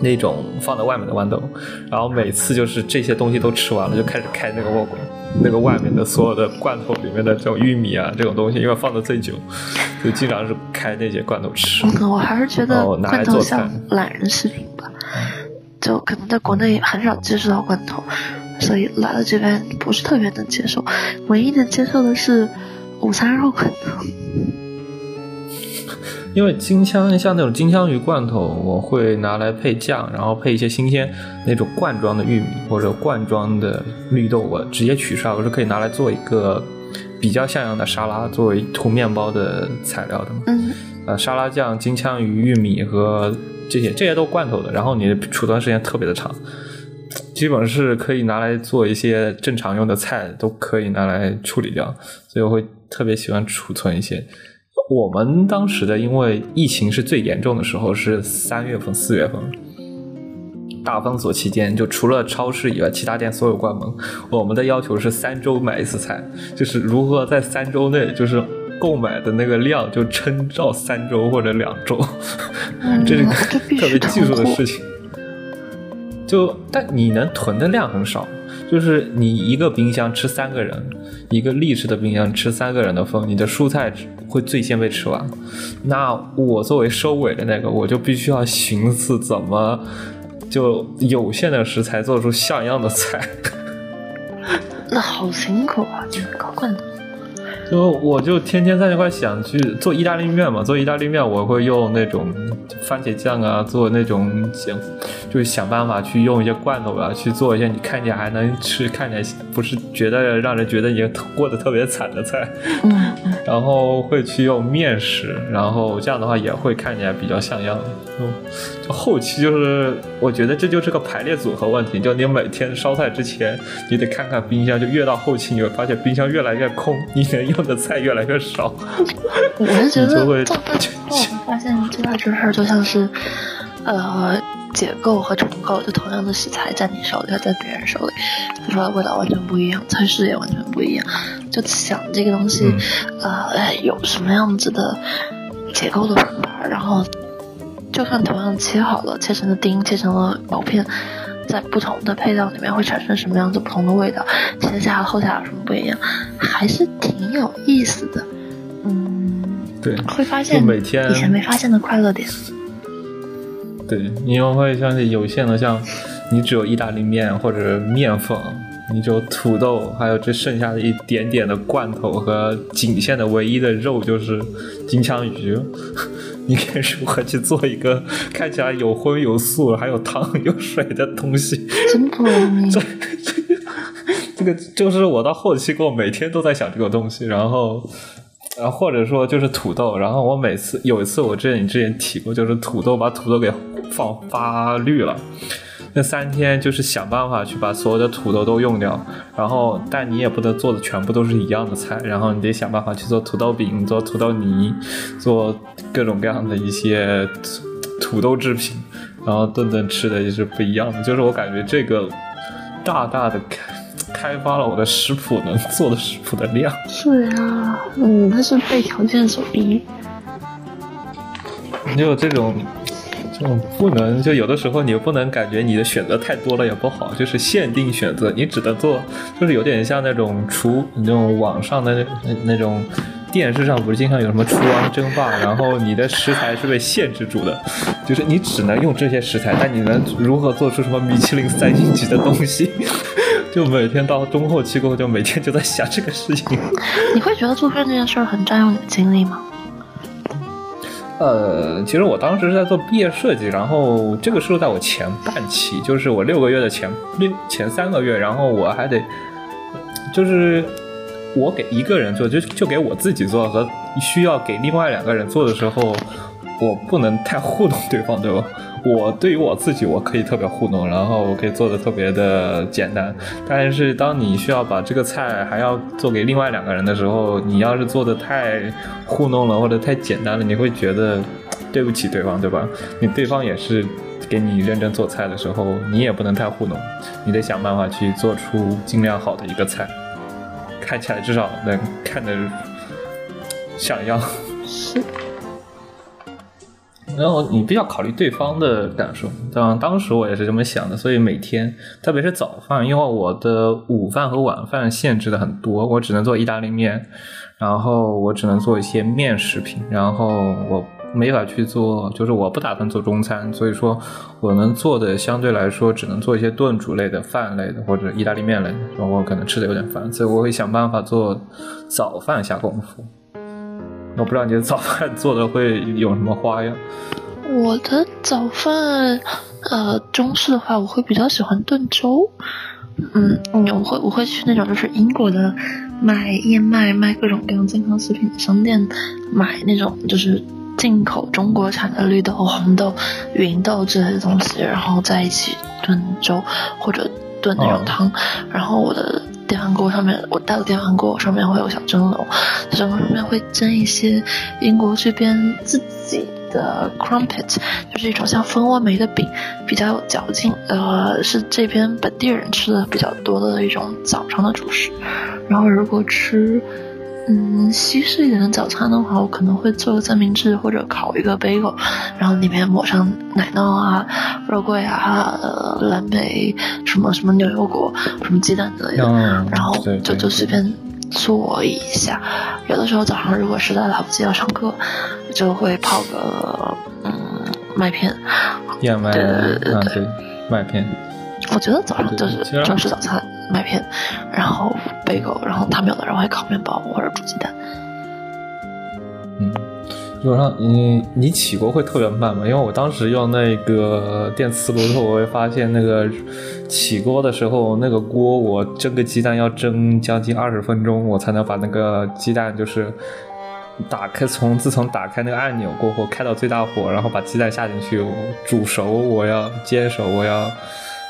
那种放在外面的豌豆，然后每次就是这些东西都吃完了，就开始开那个沃果，那个外面的所有的罐头里面的这种玉米啊这种东西，因为放的最久，就经常是开那些罐头吃。嗯，我还是觉得罐头像懒人食品吧，就可能在国内很少接触到罐头，所以来了这边不是特别能接受。唯一能接受的是，午餐肉罐头。因为金枪像那种金枪鱼罐头，我会拿来配酱，然后配一些新鲜那种罐装的玉米或者罐装的绿豆，我直接取出来，我是可以拿来做一个比较像样的沙拉，作为涂面包的材料的。嗯，呃，沙拉酱、金枪鱼、玉米和这些这些都罐头的，然后你的储存时间特别的长，基本是可以拿来做一些正常用的菜，都可以拿来处理掉，所以我会特别喜欢储存一些。我们当时的，因为疫情是最严重的时候，是三月份、四月份，大封锁期间，就除了超市以外，其他店所有关门。我们的要求是三周买一次菜，就是如何在三周内，就是购买的那个量就撑到三周或者两周，这是特别技术的事情。就但你能囤的量很少，就是你一个冰箱吃三个人，一个立式的冰箱吃三个人的份，你的蔬菜会最先被吃完。那我作为收尾的那个，我就必须要寻思怎么就有限的食材做出像样的菜。那好辛苦啊，搞罐头就我就天天在那块想去做意大利面嘛，做意大利面我会用那种番茄酱啊，做那种想就是想办法去用一些罐头啊，去做一些你看起来还能吃，看起来不是觉得让人觉得你过得特别惨的菜。嗯。然后会去用面食，然后这样的话也会看起来比较像样。嗯，就后期就是我觉得这就是个排列组合问题，就你每天烧菜之前，你得看看冰箱，就越到后期你会发现冰箱越来越空，你能用。的菜越来越少，我是觉得做饭之后发现最大这事儿就像是，呃，解构和重构，就同样的食材在你手里和在别人手里，就说味道完全不一样，菜式也完全不一样，就想这个东西，呃，有什么样子的结构的方法，然后就算同样切好了，切成了丁，切成了薄片。在不同的配料里面会产生什么样子不同的味道？前下后下有什么不一样？还是挺有意思的。嗯，对，会发现每天以前没发现的快乐点。对，你又会像是有限的，像你只有意大利面或者面粉，你就土豆，还有这剩下的一点点的罐头和仅限的唯一的肉就是金枪鱼。你该如何去做一个看起来有荤有素，还有汤有水的东西？真不容易。这这个就是我到后期，我每天都在想这个东西，然后，然后或者说就是土豆，然后我每次有一次我之前你之前提过，就是土豆把土豆给放发绿了。那三天就是想办法去把所有的土豆都用掉，然后但你也不能做的全部都是一样的菜，然后你得想办法去做土豆饼、做土豆泥、做各种各样的一些土豆制品，然后顿顿吃的也是不一样的。就是我感觉这个大大的开开发了我的食谱能做的食谱的量。是啊，嗯，它是被条件所逼。你有这种。嗯，不能就有的时候你不能感觉你的选择太多了也不好，就是限定选择，你只能做，就是有点像那种厨那种网上的那那种电视上不是经常有什么厨王争霸，然后你的食材是被限制住的，就是你只能用这些食材，但你能如何做出什么米其林三星级的东西？就每天到中后期过后，就每天就在想这个事情。你会觉得做饭这件事儿很占用你的精力吗？呃，其实我当时是在做毕业设计，然后这个是在我前半期，就是我六个月的前六前三个月，然后我还得，就是我给一个人做，就就给我自己做和需要给另外两个人做的时候，我不能太糊弄对方，对吧？我对于我自己，我可以特别糊弄，然后我可以做的特别的简单。但是当你需要把这个菜还要做给另外两个人的时候，你要是做的太糊弄了或者太简单了，你会觉得对不起对方，对吧？你对方也是给你认真做菜的时候，你也不能太糊弄，你得想办法去做出尽量好的一个菜，看起来至少能看得像样。是。然后你必须要考虑对方的感受，当当时我也是这么想的，所以每天，特别是早饭，因为我的午饭和晚饭限制的很多，我只能做意大利面，然后我只能做一些面食品，然后我没法去做，就是我不打算做中餐，所以说我能做的相对来说只能做一些炖煮类的、饭类的或者意大利面类的，然后我可能吃的有点烦，所以我会想办法做早饭下功夫。我不知道你的早饭做的会有什么花样？我的早饭，呃，中式的话，我会比较喜欢炖粥。嗯，我会我会去那种就是英国的卖燕麦、卖各种各样健康食品的商店买那种就是进口中国产的绿豆、红豆、芸豆这些东西，然后在一起炖粥或者炖那种汤。然后我的电饭锅上面，我带的电饭锅上面会有小蒸笼，蒸笼上面会蒸一些英国这边自己。的 crumpet 就是一种像蜂窝煤的饼，比较有嚼劲，呃，是这边本地人吃的比较多的一种早上的主食。然后如果吃，嗯，西式一点的早餐的话，我可能会做个三明治或者烤一个 bagel，然后里面抹上奶酪啊、肉桂啊、蓝莓、什么什么牛油果、什么鸡蛋之类的，然后就就随便。做一下，有的时候早上如果实在来不及要上课，就会泡个嗯麦片，燕麦对对对，麦片。我觉得早上就是正式早餐麦片，然后贝狗，然后他们有的人会烤面包或者煮鸡蛋。嗯。基本上，你你起锅会特别慢吗？因为我当时用那个电磁炉的时候，我会发现那个起锅的时候，那个锅我蒸个鸡蛋要蒸将近二十分钟，我才能把那个鸡蛋就是打开。从自从打开那个按钮过后，开到最大火，然后把鸡蛋下进去煮熟，我要煎熟，我要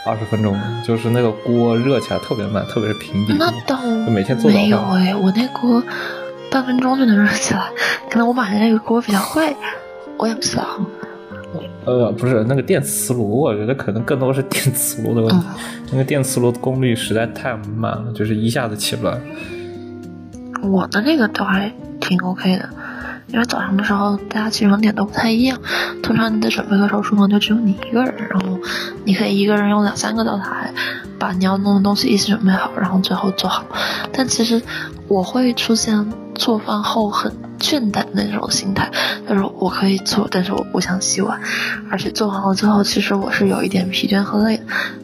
二十分钟。就是那个锅热起来特别慢，特别是平底那倒每天做没有哎，我那锅。半分钟就能热起来，可能我买的那个锅比较贵，我也不知道。呃，不是那个电磁炉，我觉得可能更多是电磁炉的问题。那个电磁炉的功率实在太慢了，就是一下子起不来。我的那个倒还挺 OK 的，因为早上的时候大家起床点都不太一样，通常你的准备的时候，厨房就只有你一个人，然后你可以一个人用两三个灶台把你要弄的东西一起准备好，然后最后做好。但其实我会出现。做饭后很倦怠的那种心态，就是我可以做，但是我不想洗碗，而且做完了之后，其实我是有一点疲倦和累。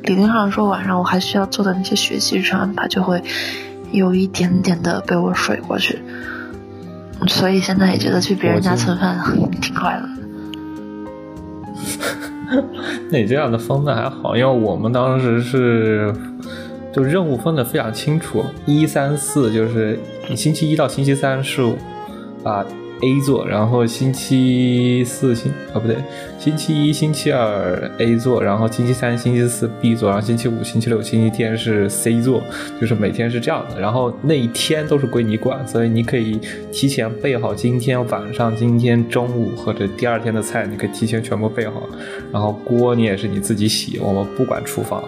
理论上说，晚上我还需要做的那些学习日程安排，就会有一点点的被我水过去。所以现在也觉得去别人家蹭饭 挺快乐。那你这样的分的还好，因为我们当时是。就任务分的非常清楚，一三四就是你星期一到星期三是啊 A 座，然后星期四星啊不对，星期一星期二 A 座，然后星期三星期四 B 座，然后星期五星期六星期天是 C 座，就是每天是这样的，然后那一天都是归你管，所以你可以提前备好今天晚上、今天中午或者第二天的菜，你可以提前全部备好，然后锅你也是你自己洗，我们不管厨房。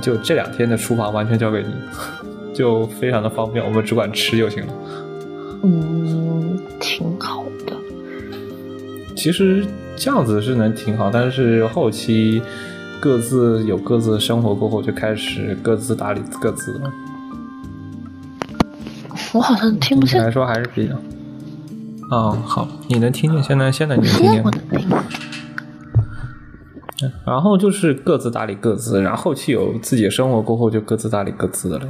就这两天的厨房完全交给你，就非常的方便，我们只管吃就行了。嗯，挺好的。其实这样子是能挺好，但是后期各自有各自的生活过后，就开始各自打理各自了。我好像听不见。来说还是比较……哦，好，你能听见？现在现在你能听见？然后就是各自打理各自，然后后期有自己的生活过后，就各自打理各自的了。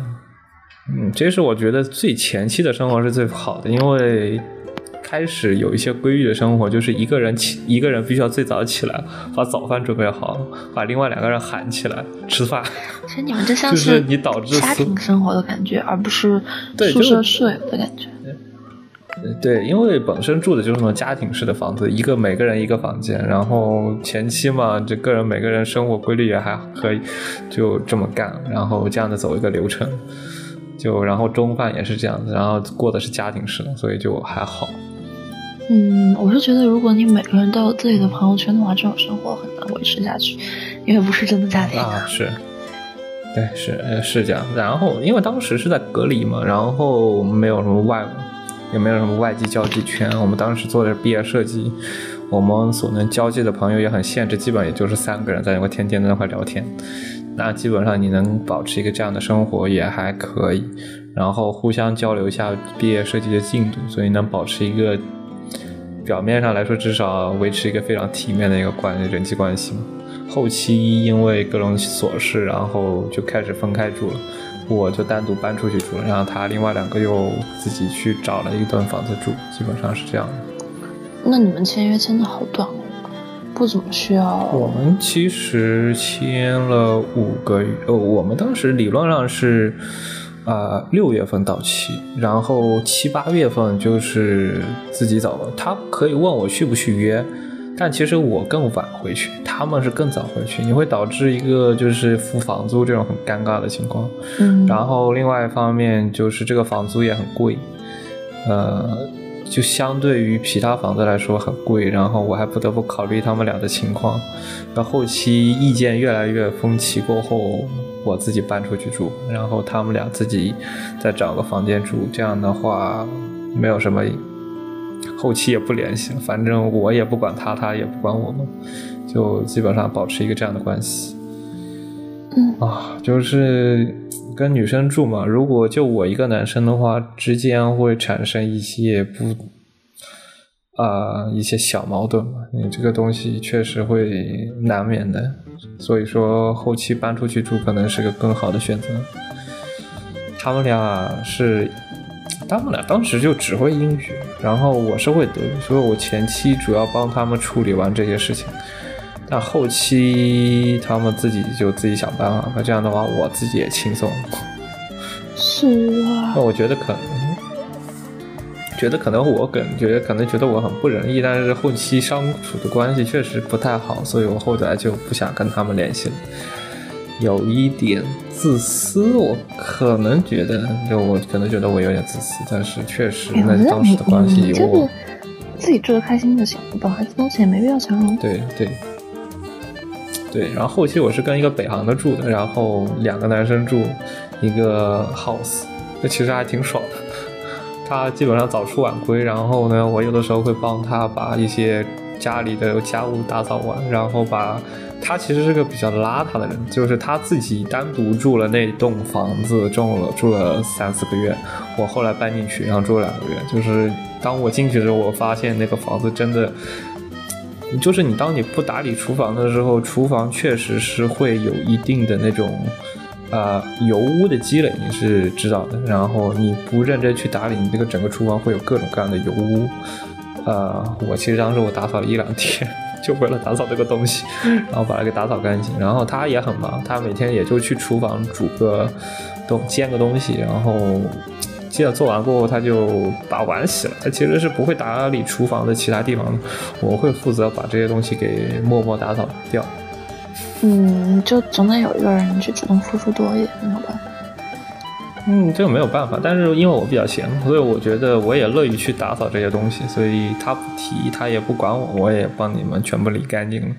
这是我觉得最前期的生活是最好的，因为开始有一些规律的生活，就是一个人起，一个人必须要最早起来，把早饭准备好，把另外两个人喊起来吃饭。其实你们这像是你导致家庭生活的感觉，而不是宿舍舍友的感觉。对，因为本身住的就是那种家庭式的房子，一个每个人一个房间，然后前期嘛，这个人每个人生活规律也还可以，就这么干，然后这样的走一个流程，就然后中饭也是这样子，然后过的是家庭式的，所以就还好。嗯，我是觉得如果你每个人都有自己的朋友圈的话，这种生活很难维持下去，因为不是真的家庭啊。是，对，是是这样。然后因为当时是在隔离嘛，然后没有什么外。也没有什么外际交际圈。我们当时做的是毕业设计，我们所能交际的朋友也很限制，基本也就是三个人在那块天天在那块聊天。那基本上你能保持一个这样的生活也还可以，然后互相交流一下毕业设计的进度，所以能保持一个表面上来说，至少维持一个非常体面的一个关人际关系嘛。后期因为各种琐事，然后就开始分开住了，我就单独搬出去住了，然后他另外两个又自己去找了一栋房子住，基本上是这样的。那你们签约签的好短哦，不怎么需要。我们其实签了五个月，呃，我们当时理论上是。啊，六月份到期，然后七八月份就是自己走了。他可以问我续不续约，但其实我更晚回去，他们是更早回去，你会导致一个就是付房租这种很尴尬的情况。嗯，然后另外一方面就是这个房租也很贵，呃，就相对于其他房子来说很贵，然后我还不得不考虑他们俩的情况。那后期意见越来越分歧过后。我自己搬出去住，然后他们俩自己再找个房间住，这样的话没有什么，后期也不联系了，反正我也不管他，他也不管我们，就基本上保持一个这样的关系。嗯啊，就是跟女生住嘛，如果就我一个男生的话，之间会产生一些不啊一些小矛盾嘛，你这个东西确实会难免的。所以说，后期搬出去住可能是个更好的选择。他们俩是，他们俩当时就只会英语，然后我是会德语，所以我前期主要帮他们处理完这些事情。但后期他们自己就自己想办法，那这样的话我自己也轻松。是啊。那我觉得可能。觉得可能我感觉可能觉得我很不仁义，但是后期相处的关系确实不太好，所以我后来就不想跟他们联系了。有一点自私，我可能觉得，就我可能觉得我有点自私，但是确实那当时的关系，我自己住的开心就行，了，本来东西也没必要强融。对对对，然后后期我是跟一个北航的住的，然后两个男生住一个 house，那其实还挺爽的。他基本上早出晚归，然后呢，我有的时候会帮他把一些家里的家务打扫完，然后把他其实是个比较邋遢的人，就是他自己单独住了那栋房子，住了住了三四个月，我后来搬进去，然后住了两个月，就是当我进去的时候，我发现那个房子真的，就是你当你不打理厨房的时候，厨房确实是会有一定的那种。呃，油污的积累你是知道的，然后你不认真去打理，你这个整个厨房会有各种各样的油污。呃，我其实当时我打扫了一两天，就为了打扫这个东西，然后把它给打扫干净。然后他也很忙，他每天也就去厨房煮个东煎个东西，然后接着做完过后他就把碗洗了。他其实是不会打理厨房的其他地方的，我会负责把这些东西给默默打扫掉。嗯，就总得有一个人去主动付出多一点，没有办法。嗯，这个没有办法，但是因为我比较闲，所以我觉得我也乐于去打扫这些东西，所以他不提，他也不管我，我也帮你们全部理干净了，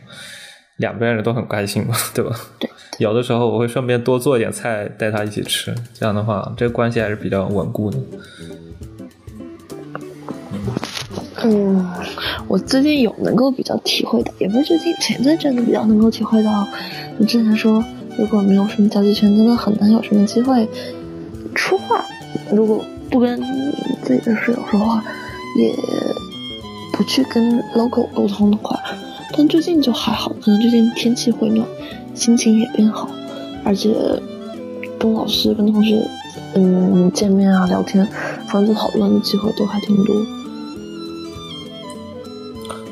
两边人都很开心嘛，对吧？对。有的时候我会顺便多做一点菜带他一起吃，这样的话，这个关系还是比较稳固的。嗯，我最近有能够比较体会的，也不是最近，前阵子比较能够体会到，就之前说，如果没有什么交际圈，真的很难有什么机会说话。如果不跟自己的室友说话，也不去跟 logo 沟通的话，但最近就还好，可能最近天气回暖，心情也变好，而且跟老师、跟同学，嗯，见面啊、聊天、分组讨论的机会都还挺多。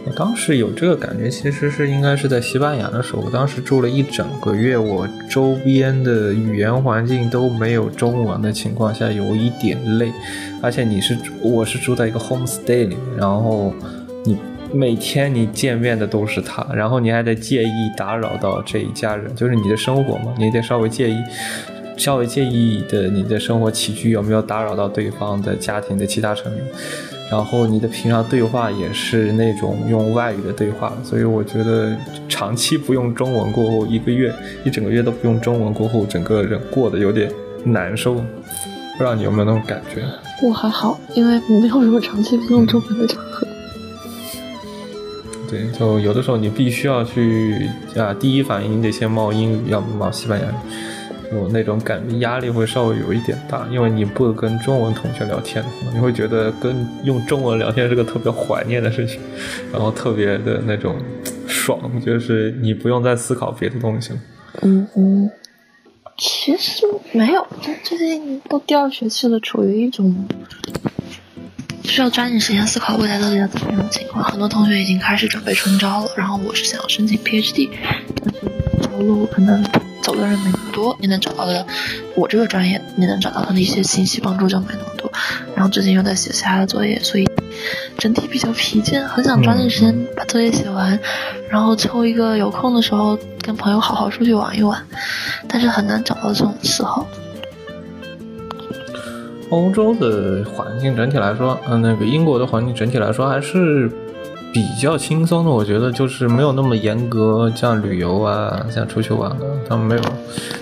我当时有这个感觉，其实是应该是在西班牙的时候。我当时住了一整个月，我周边的语言环境都没有中文的情况下，有一点累。而且你是，我是住在一个 homestay 里面，然后你每天你见面的都是他，然后你还得介意打扰到这一家人，就是你的生活嘛，你得稍微介意，稍微介意的你的生活起居有没有打扰到对方的家庭的其他成员。然后你的平常对话也是那种用外语的对话，所以我觉得长期不用中文过后，一个月一整个月都不用中文过后，整个人过得有点难受。不知道你有没有那种感觉？我还好，因为没有什么长期不用中文的场合。对，就有的时候你必须要去啊，第一反应你得先冒英语，要么冒西班牙语。就那种感觉压力会稍微有一点大，因为你不跟中文同学聊天，你会觉得跟用中文聊天是个特别怀念的事情，然后特别的那种爽，就是你不用再思考别的东西了。嗯嗯，其实没有，就最近都第二学期了，处于一种需要抓紧时间思考未来到底要怎么样的情况。很多同学已经开始准备春招了，然后我是想要申请 PhD，但是这条路可能走的人没那么多，你能找到的我这个专业你能找到的一些信息帮助就没那么多。然后最近又在写其他的作业，所以整体比较疲倦，很想抓紧时间把作业写完，然后抽一个有空的时候跟朋友好好出去玩一玩，但是很难找到这种时候。欧洲的环境整体来说，嗯、那个英国的环境整体来说还是比较轻松的。我觉得就是没有那么严格，像旅游啊，像出去玩啊，他们没有，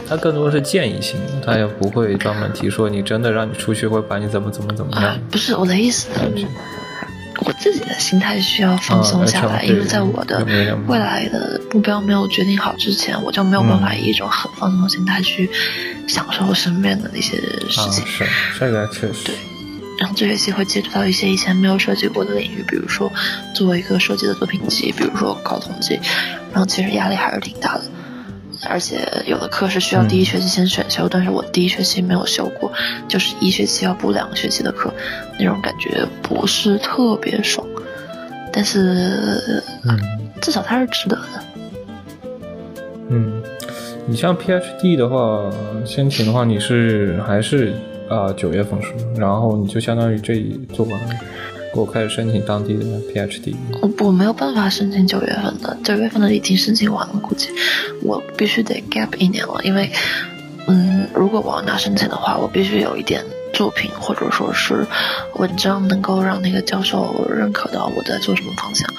他更多是建议性，他也不会专门提说你真的让你出去会把你怎么怎么怎么样啊。，不是我的意思，我自己的心态需要放松下来，啊因为在我的未来的目标没有决定好之前，我就没有办法以一种很放松的心态去享受身边的那些事啊，情。是这个确实，然后这学期会接触到一些以前没有涉及过的领域，比如说做一个设计的作品集，比如说搞统计，然后其实压力还是挺大的。而且有的课是需要第一学期先选修，但是我第一学期没有修过，就是一学期要补两个学期的课，那种感觉不是特别爽。但是嗯至少它是值得的。嗯，你像 PhD 的话，申请的话，你是还是啊九、月份是？然后你就相当于这一做完，给我开始申请当地的 PhD。我我没有办法申请九月份的，九月份的已经申请完了，估计我必须得 gap 一年了，因为，嗯，如果我要拿申请的话，我必须有一点作品或者说是文章能够让那个教授认可到我在做什么方向，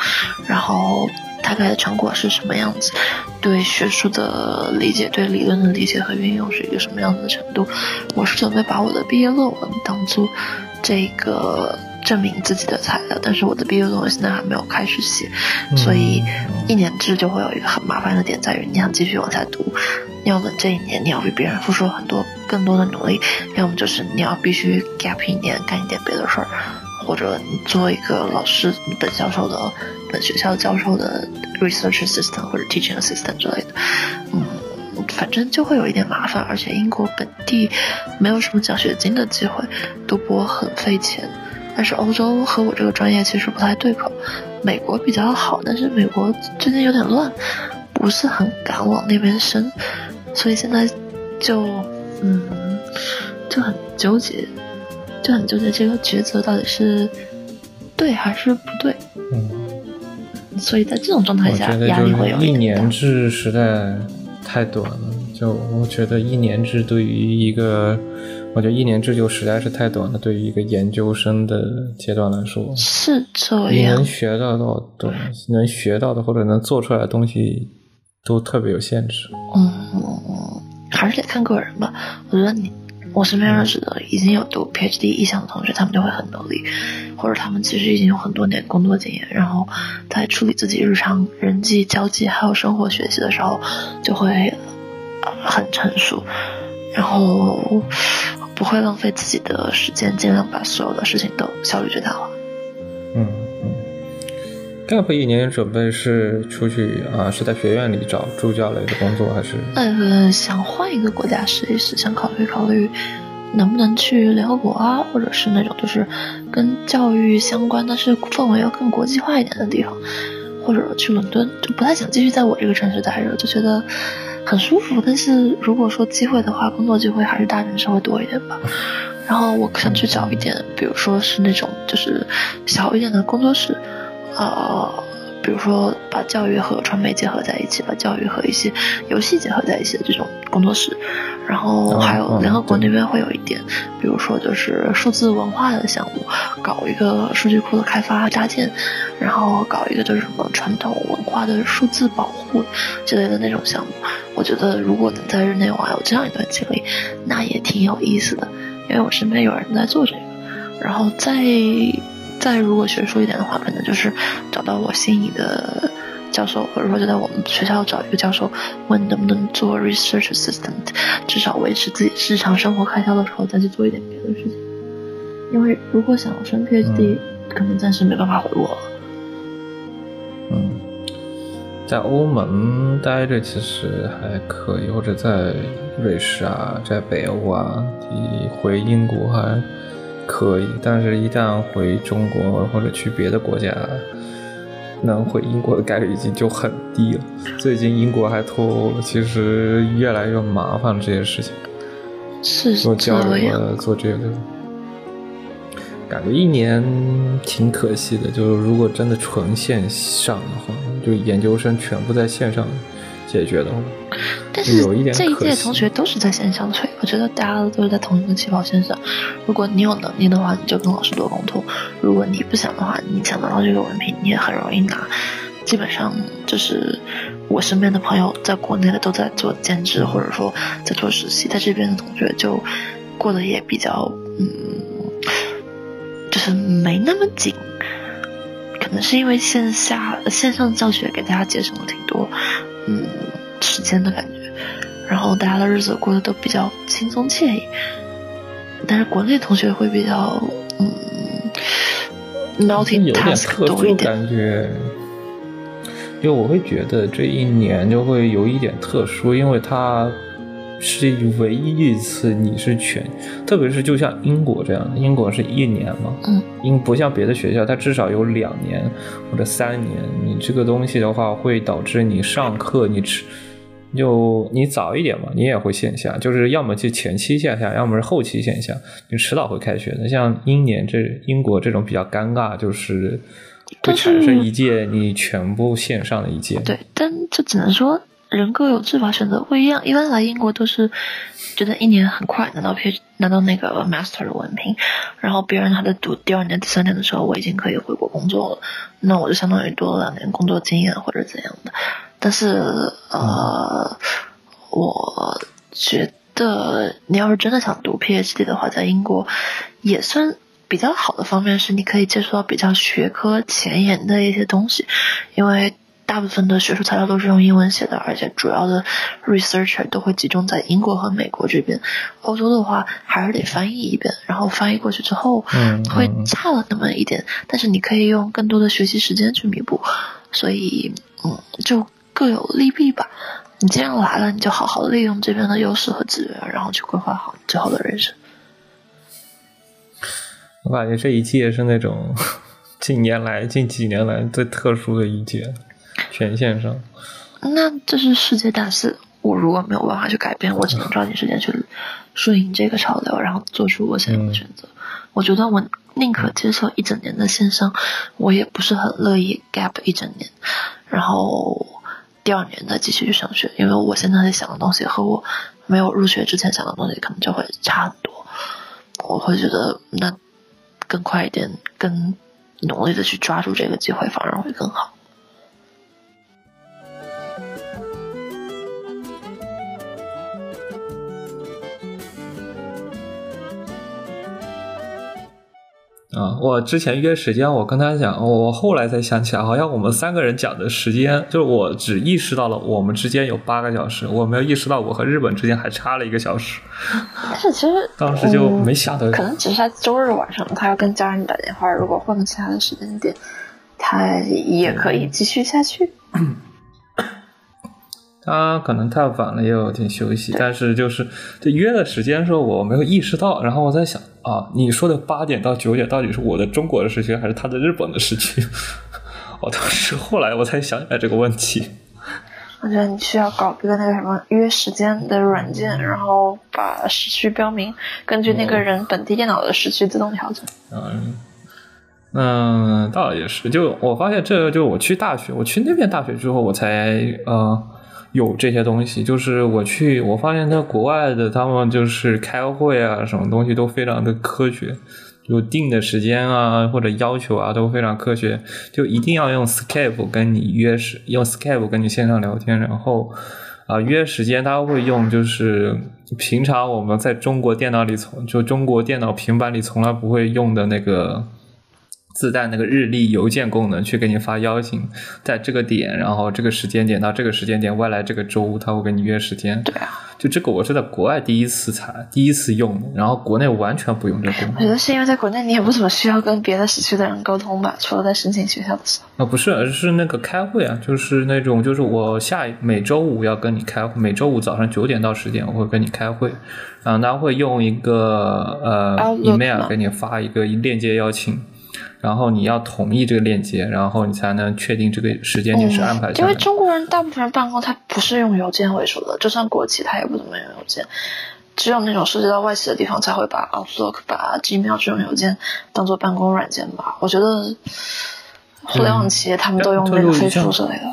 然后大概的成果是什么样子，对学术的理解、对理论的理解和运用是一个什么样子的程度。我是准备把我的毕业论文当做这个证明自己的材料，但是我的毕业论文现在还没有开始写，所以一年制就会有一个很麻烦的点在于，你想继续往下读，要么这一年你要比别人付出很多更多的努力，要么就是你要必须 gap 一年干一点别的事儿，或者你做一个老师本教授的本学校教授的 research assistant 或者 teaching assistant 之类的，嗯。反正就会有一点麻烦，而且英国本地没有什么奖学金的机会，读博很费钱。但是欧洲和我这个专业其实不太对口，美国比较好，但是美国最近有点乱，不是很敢往那边升，所以现在就嗯就很纠结，就很纠结这个抉择到底是对还是不对。嗯，所以在这种状态下，压力会有一年。制实在太短了。就我觉得一年制对于一个，我觉得一年制就实在是太短了。对于一个研究生的阶段来说，是这样你能，学到的东西，能学到的或者能做出来的东西，都特别有限制。嗯，还是得看个人吧。我觉得你，我身边认识的已经有读 PhD 意向的同学，他们就会很努力，或者他们其实已经有很多年工作经验，然后在处理自己日常人际交际还有生活学习的时候，就会呃很成熟，然后不会浪费自己的时间，尽量把所有的事情都效率最大化。嗯嗯。gap 一年准备是出去啊，是在学院里找助教类的工作，还是？呃，想换一个国家试一试，想考虑考虑能不能去联合国啊，或者是那种就是跟教育相关，但是氛围要更国际化一点的地方，或者去伦敦，就不太想继续在我这个城市待着，就觉得很舒服。但是如果说机会的话，工作机会还是大城市会多一点吧。然后我想去找一点，比如说是那种就是小一点的工作室，呃，比如说把教育和传媒结合在一起，把教育和一些游戏结合在一起的这种工作室。然后还有联合国那边会有一点，比如说就是数字文化的项目，搞一个数据库的开发搭建，然后搞一个就是什么传统文化的数字保护之类的那种项目。我觉得如果能在日内瓦有这样一段经历，那也挺有意思的，因为我身边有人在做这个。然后在再如果学术一点的话，可能就是找到我心仪的教授，或者说就在我们学校找一个教授，问能不能做 research assistant，至少维持自己日常生活开销的时候再去做一点别的事情。因为如果想升 PhD，可能暂时没办法回国了。嗯，在欧盟待着其实还可以，或者在瑞士啊，在北欧啊，你回英国还可以，但是一旦回中国或者去别的国家。能回英国的概率已经就很低了。最近英国还脱欧了，其实越来越麻烦了这些事情。是做交流啊，做这个，感觉一年挺可惜的。就是如果真的纯线上的话，就研究生全部在线上。解决的，但是这一届同学都是在线上，所以我觉得大家都是在同一个起跑线上。如果你有能力的话，你就跟老师多沟通；如果你不想的话，你抢得到这个文凭，你也很容易拿。基本上就是我身边的朋友在国内的都在做兼职，或者说在做实习，在这边的同学就过得也比较嗯，就是没那么紧。可能是因为线下线上教学给大家节省了挺多。嗯，时间的感觉，然后大家的日子过得都比较轻松惬意，但是国内同学会比较嗯，multi-task 多一点。感觉，就我会觉得这一年就会有一点特殊，因为它。是唯一一次你是全，特别是就像英国这样的，英国是一年嘛，嗯，英不像别的学校，它至少有两年或者三年。你这个东西的话，会导致你上课你迟，就你早一点嘛，你也会线下，就是要么就前期线下，要么是后期线下，你迟早会开学的。像英年这英国这种比较尴尬，就是会产生一届你全部线上的一届。对，但就只能说。人各有志吧，选择不一样。一般来英国都是觉得一年很快拿到 P 拿到那个 Master 的文凭，然后别人还在读第二年、第三年的时候，我已经可以回国工作了，那我就相当于多了两年工作经验或者怎样的。但是呃，我觉得你要是真的想读 PhD 的话，在英国也算比较好的方面是你可以接触到比较学科前沿的一些东西，因为。大部分的学术材料都是用英文写的，而且主要的 researcher 都会集中在英国和美国这边。欧洲的话还是得翻译一遍，然后翻译过去之后，嗯，会差了那么一点，但是你可以用更多的学习时间去弥补。所以，嗯，就各有利弊吧。你既然来了，你就好好利用这边的优势和资源，然后去规划好你最后的人生。我感觉这一届是那种 近年来、近几年来最特殊的一届。全线上，那这是世界大事。我如果没有办法去改变，我只能抓紧时间去顺应这个潮流，然后做出我想要的选择。我觉得我宁可接受一整年的线上，我也不是很乐意 gap 一整年，然后第二年再继续去上学。因为我现在在想的东西和我没有入学之前想的东西可能就会差很多。我会觉得那更快一点，更努力的去抓住这个机会，反而会更好。啊，我之前约时间，我跟他讲，我后来才想起来，好像我们三个人讲的时间，就是我只意识到了我们之间有八个小时，我没有意识到我和日本之间还差了一个小时。但是其实当时就没想到，可能只是他周日晚上，他要跟家人打电话，如果换个其他的时间点，他也可以继续下去。他可能太晚了，也有点休息。但是就是这约的时间时候，我没有意识到。然后我在想啊，你说的八点到九点到底是我的中国的时区还是他的日本的时区？我 当时后来我才想起来这个问题。我觉得你需要搞一个那个什么约时间的软件，然后把时区标明，根据那个人本地电脑的时区自动调整。嗯，嗯，倒也是。就我发现，这就我去大学，我去那边大学之后，我才呃。有这些东西，就是我去，我发现在国外的他们就是开会啊，什么东西都非常的科学，有定的时间啊，或者要求啊都非常科学，就一定要用 Skype 跟你约时，用 Skype 跟你线上聊天，然后啊约时间，他会用就是平常我们在中国电脑里从就中国电脑平板里从来不会用的那个自带那个日历邮件功能去给你发邀请，在这个点，然后这个时间点到这个时间点，未来这个周他会给你约时间。对啊，就这个我是在国外第一次才，第一次用的，然后国内完全不用这个功能。我觉得是因为在国内你也不怎么需要跟别的时区的人沟通吧，除了在申请学校的时候。啊，不是，而是那个开会啊，就是那种，就是我下每周五要跟你开会，每周五早上九点到十点我会跟你开会，然后他会用一个呃 email 给你发一个链接邀请，然后你要同意这个链接，然后你才能确定这个时间点是安排嗯因为。中国人大部分人办公他不是用邮件为主的，就算国企他也不怎么用邮件，只有那种涉及到外企的地方才会把 Outlook、把 Gmail 这种邮件当做办公软件吧。我觉得互联网企业他们都用那个飞书之类的。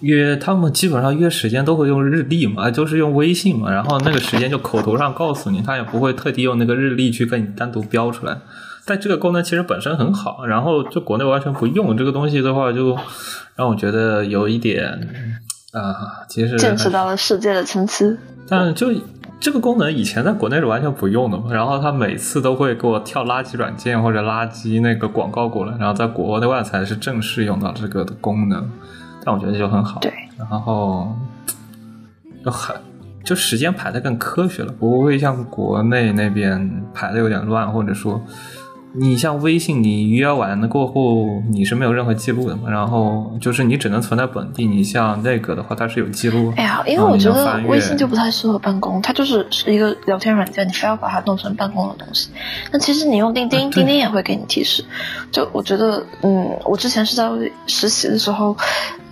约他们基本上约时间都会用日历嘛，就是用微信嘛，然后那个时间就口头上告诉你，他也不会特地用那个日历去跟你单独标出来。但这个功能其实本身很好，然后就国内完全不用这个东西的话，就让我觉得有一点啊、其实见识到了世界的参差。但就这个功能以前在国内是完全不用的嘛，然后他每次都会给我跳垃圾软件或者垃圾那个广告过来，然后在国外才是正式用到这个的功能，但我觉得就很好。对，然后就很就时间排的更科学了，不会像国内那边排的有点乱，或者说。你像微信，你约完了过后，你是没有任何记录的嘛？然后就是你只能存在本地。你像那个的话，它是有记录。哎呀，因为我觉得微信就不太适合办公，它就是是一个聊天软件，你非要把它弄成办公的东西。那其实你用钉钉，钉钉也会给你提示。就我觉得，嗯，我之前是在实习的时候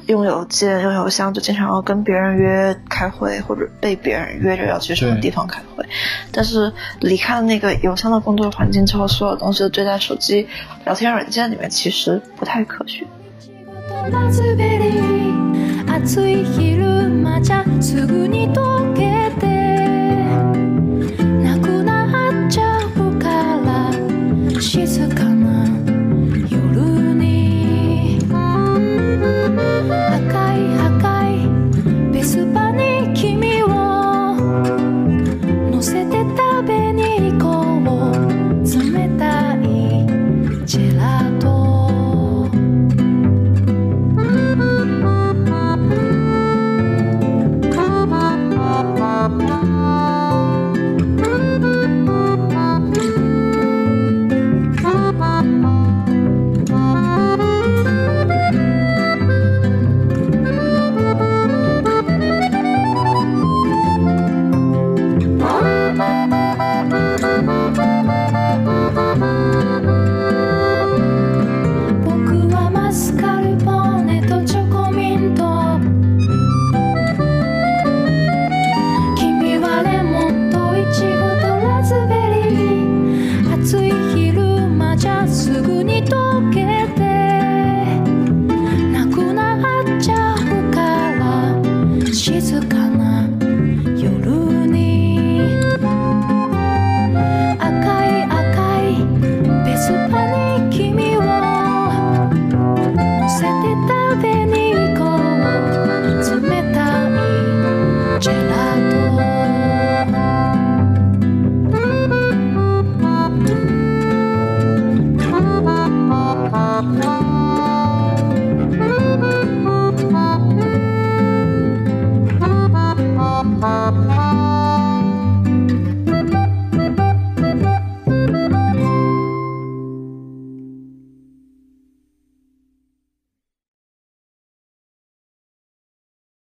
用邮件、用邮箱，就经常要跟别人约开会，或者被别人约着要去什么地方开会。但是离开了那个邮箱的工作环境之后，所有东西都堆在手机聊天软件里面，其实不太科学。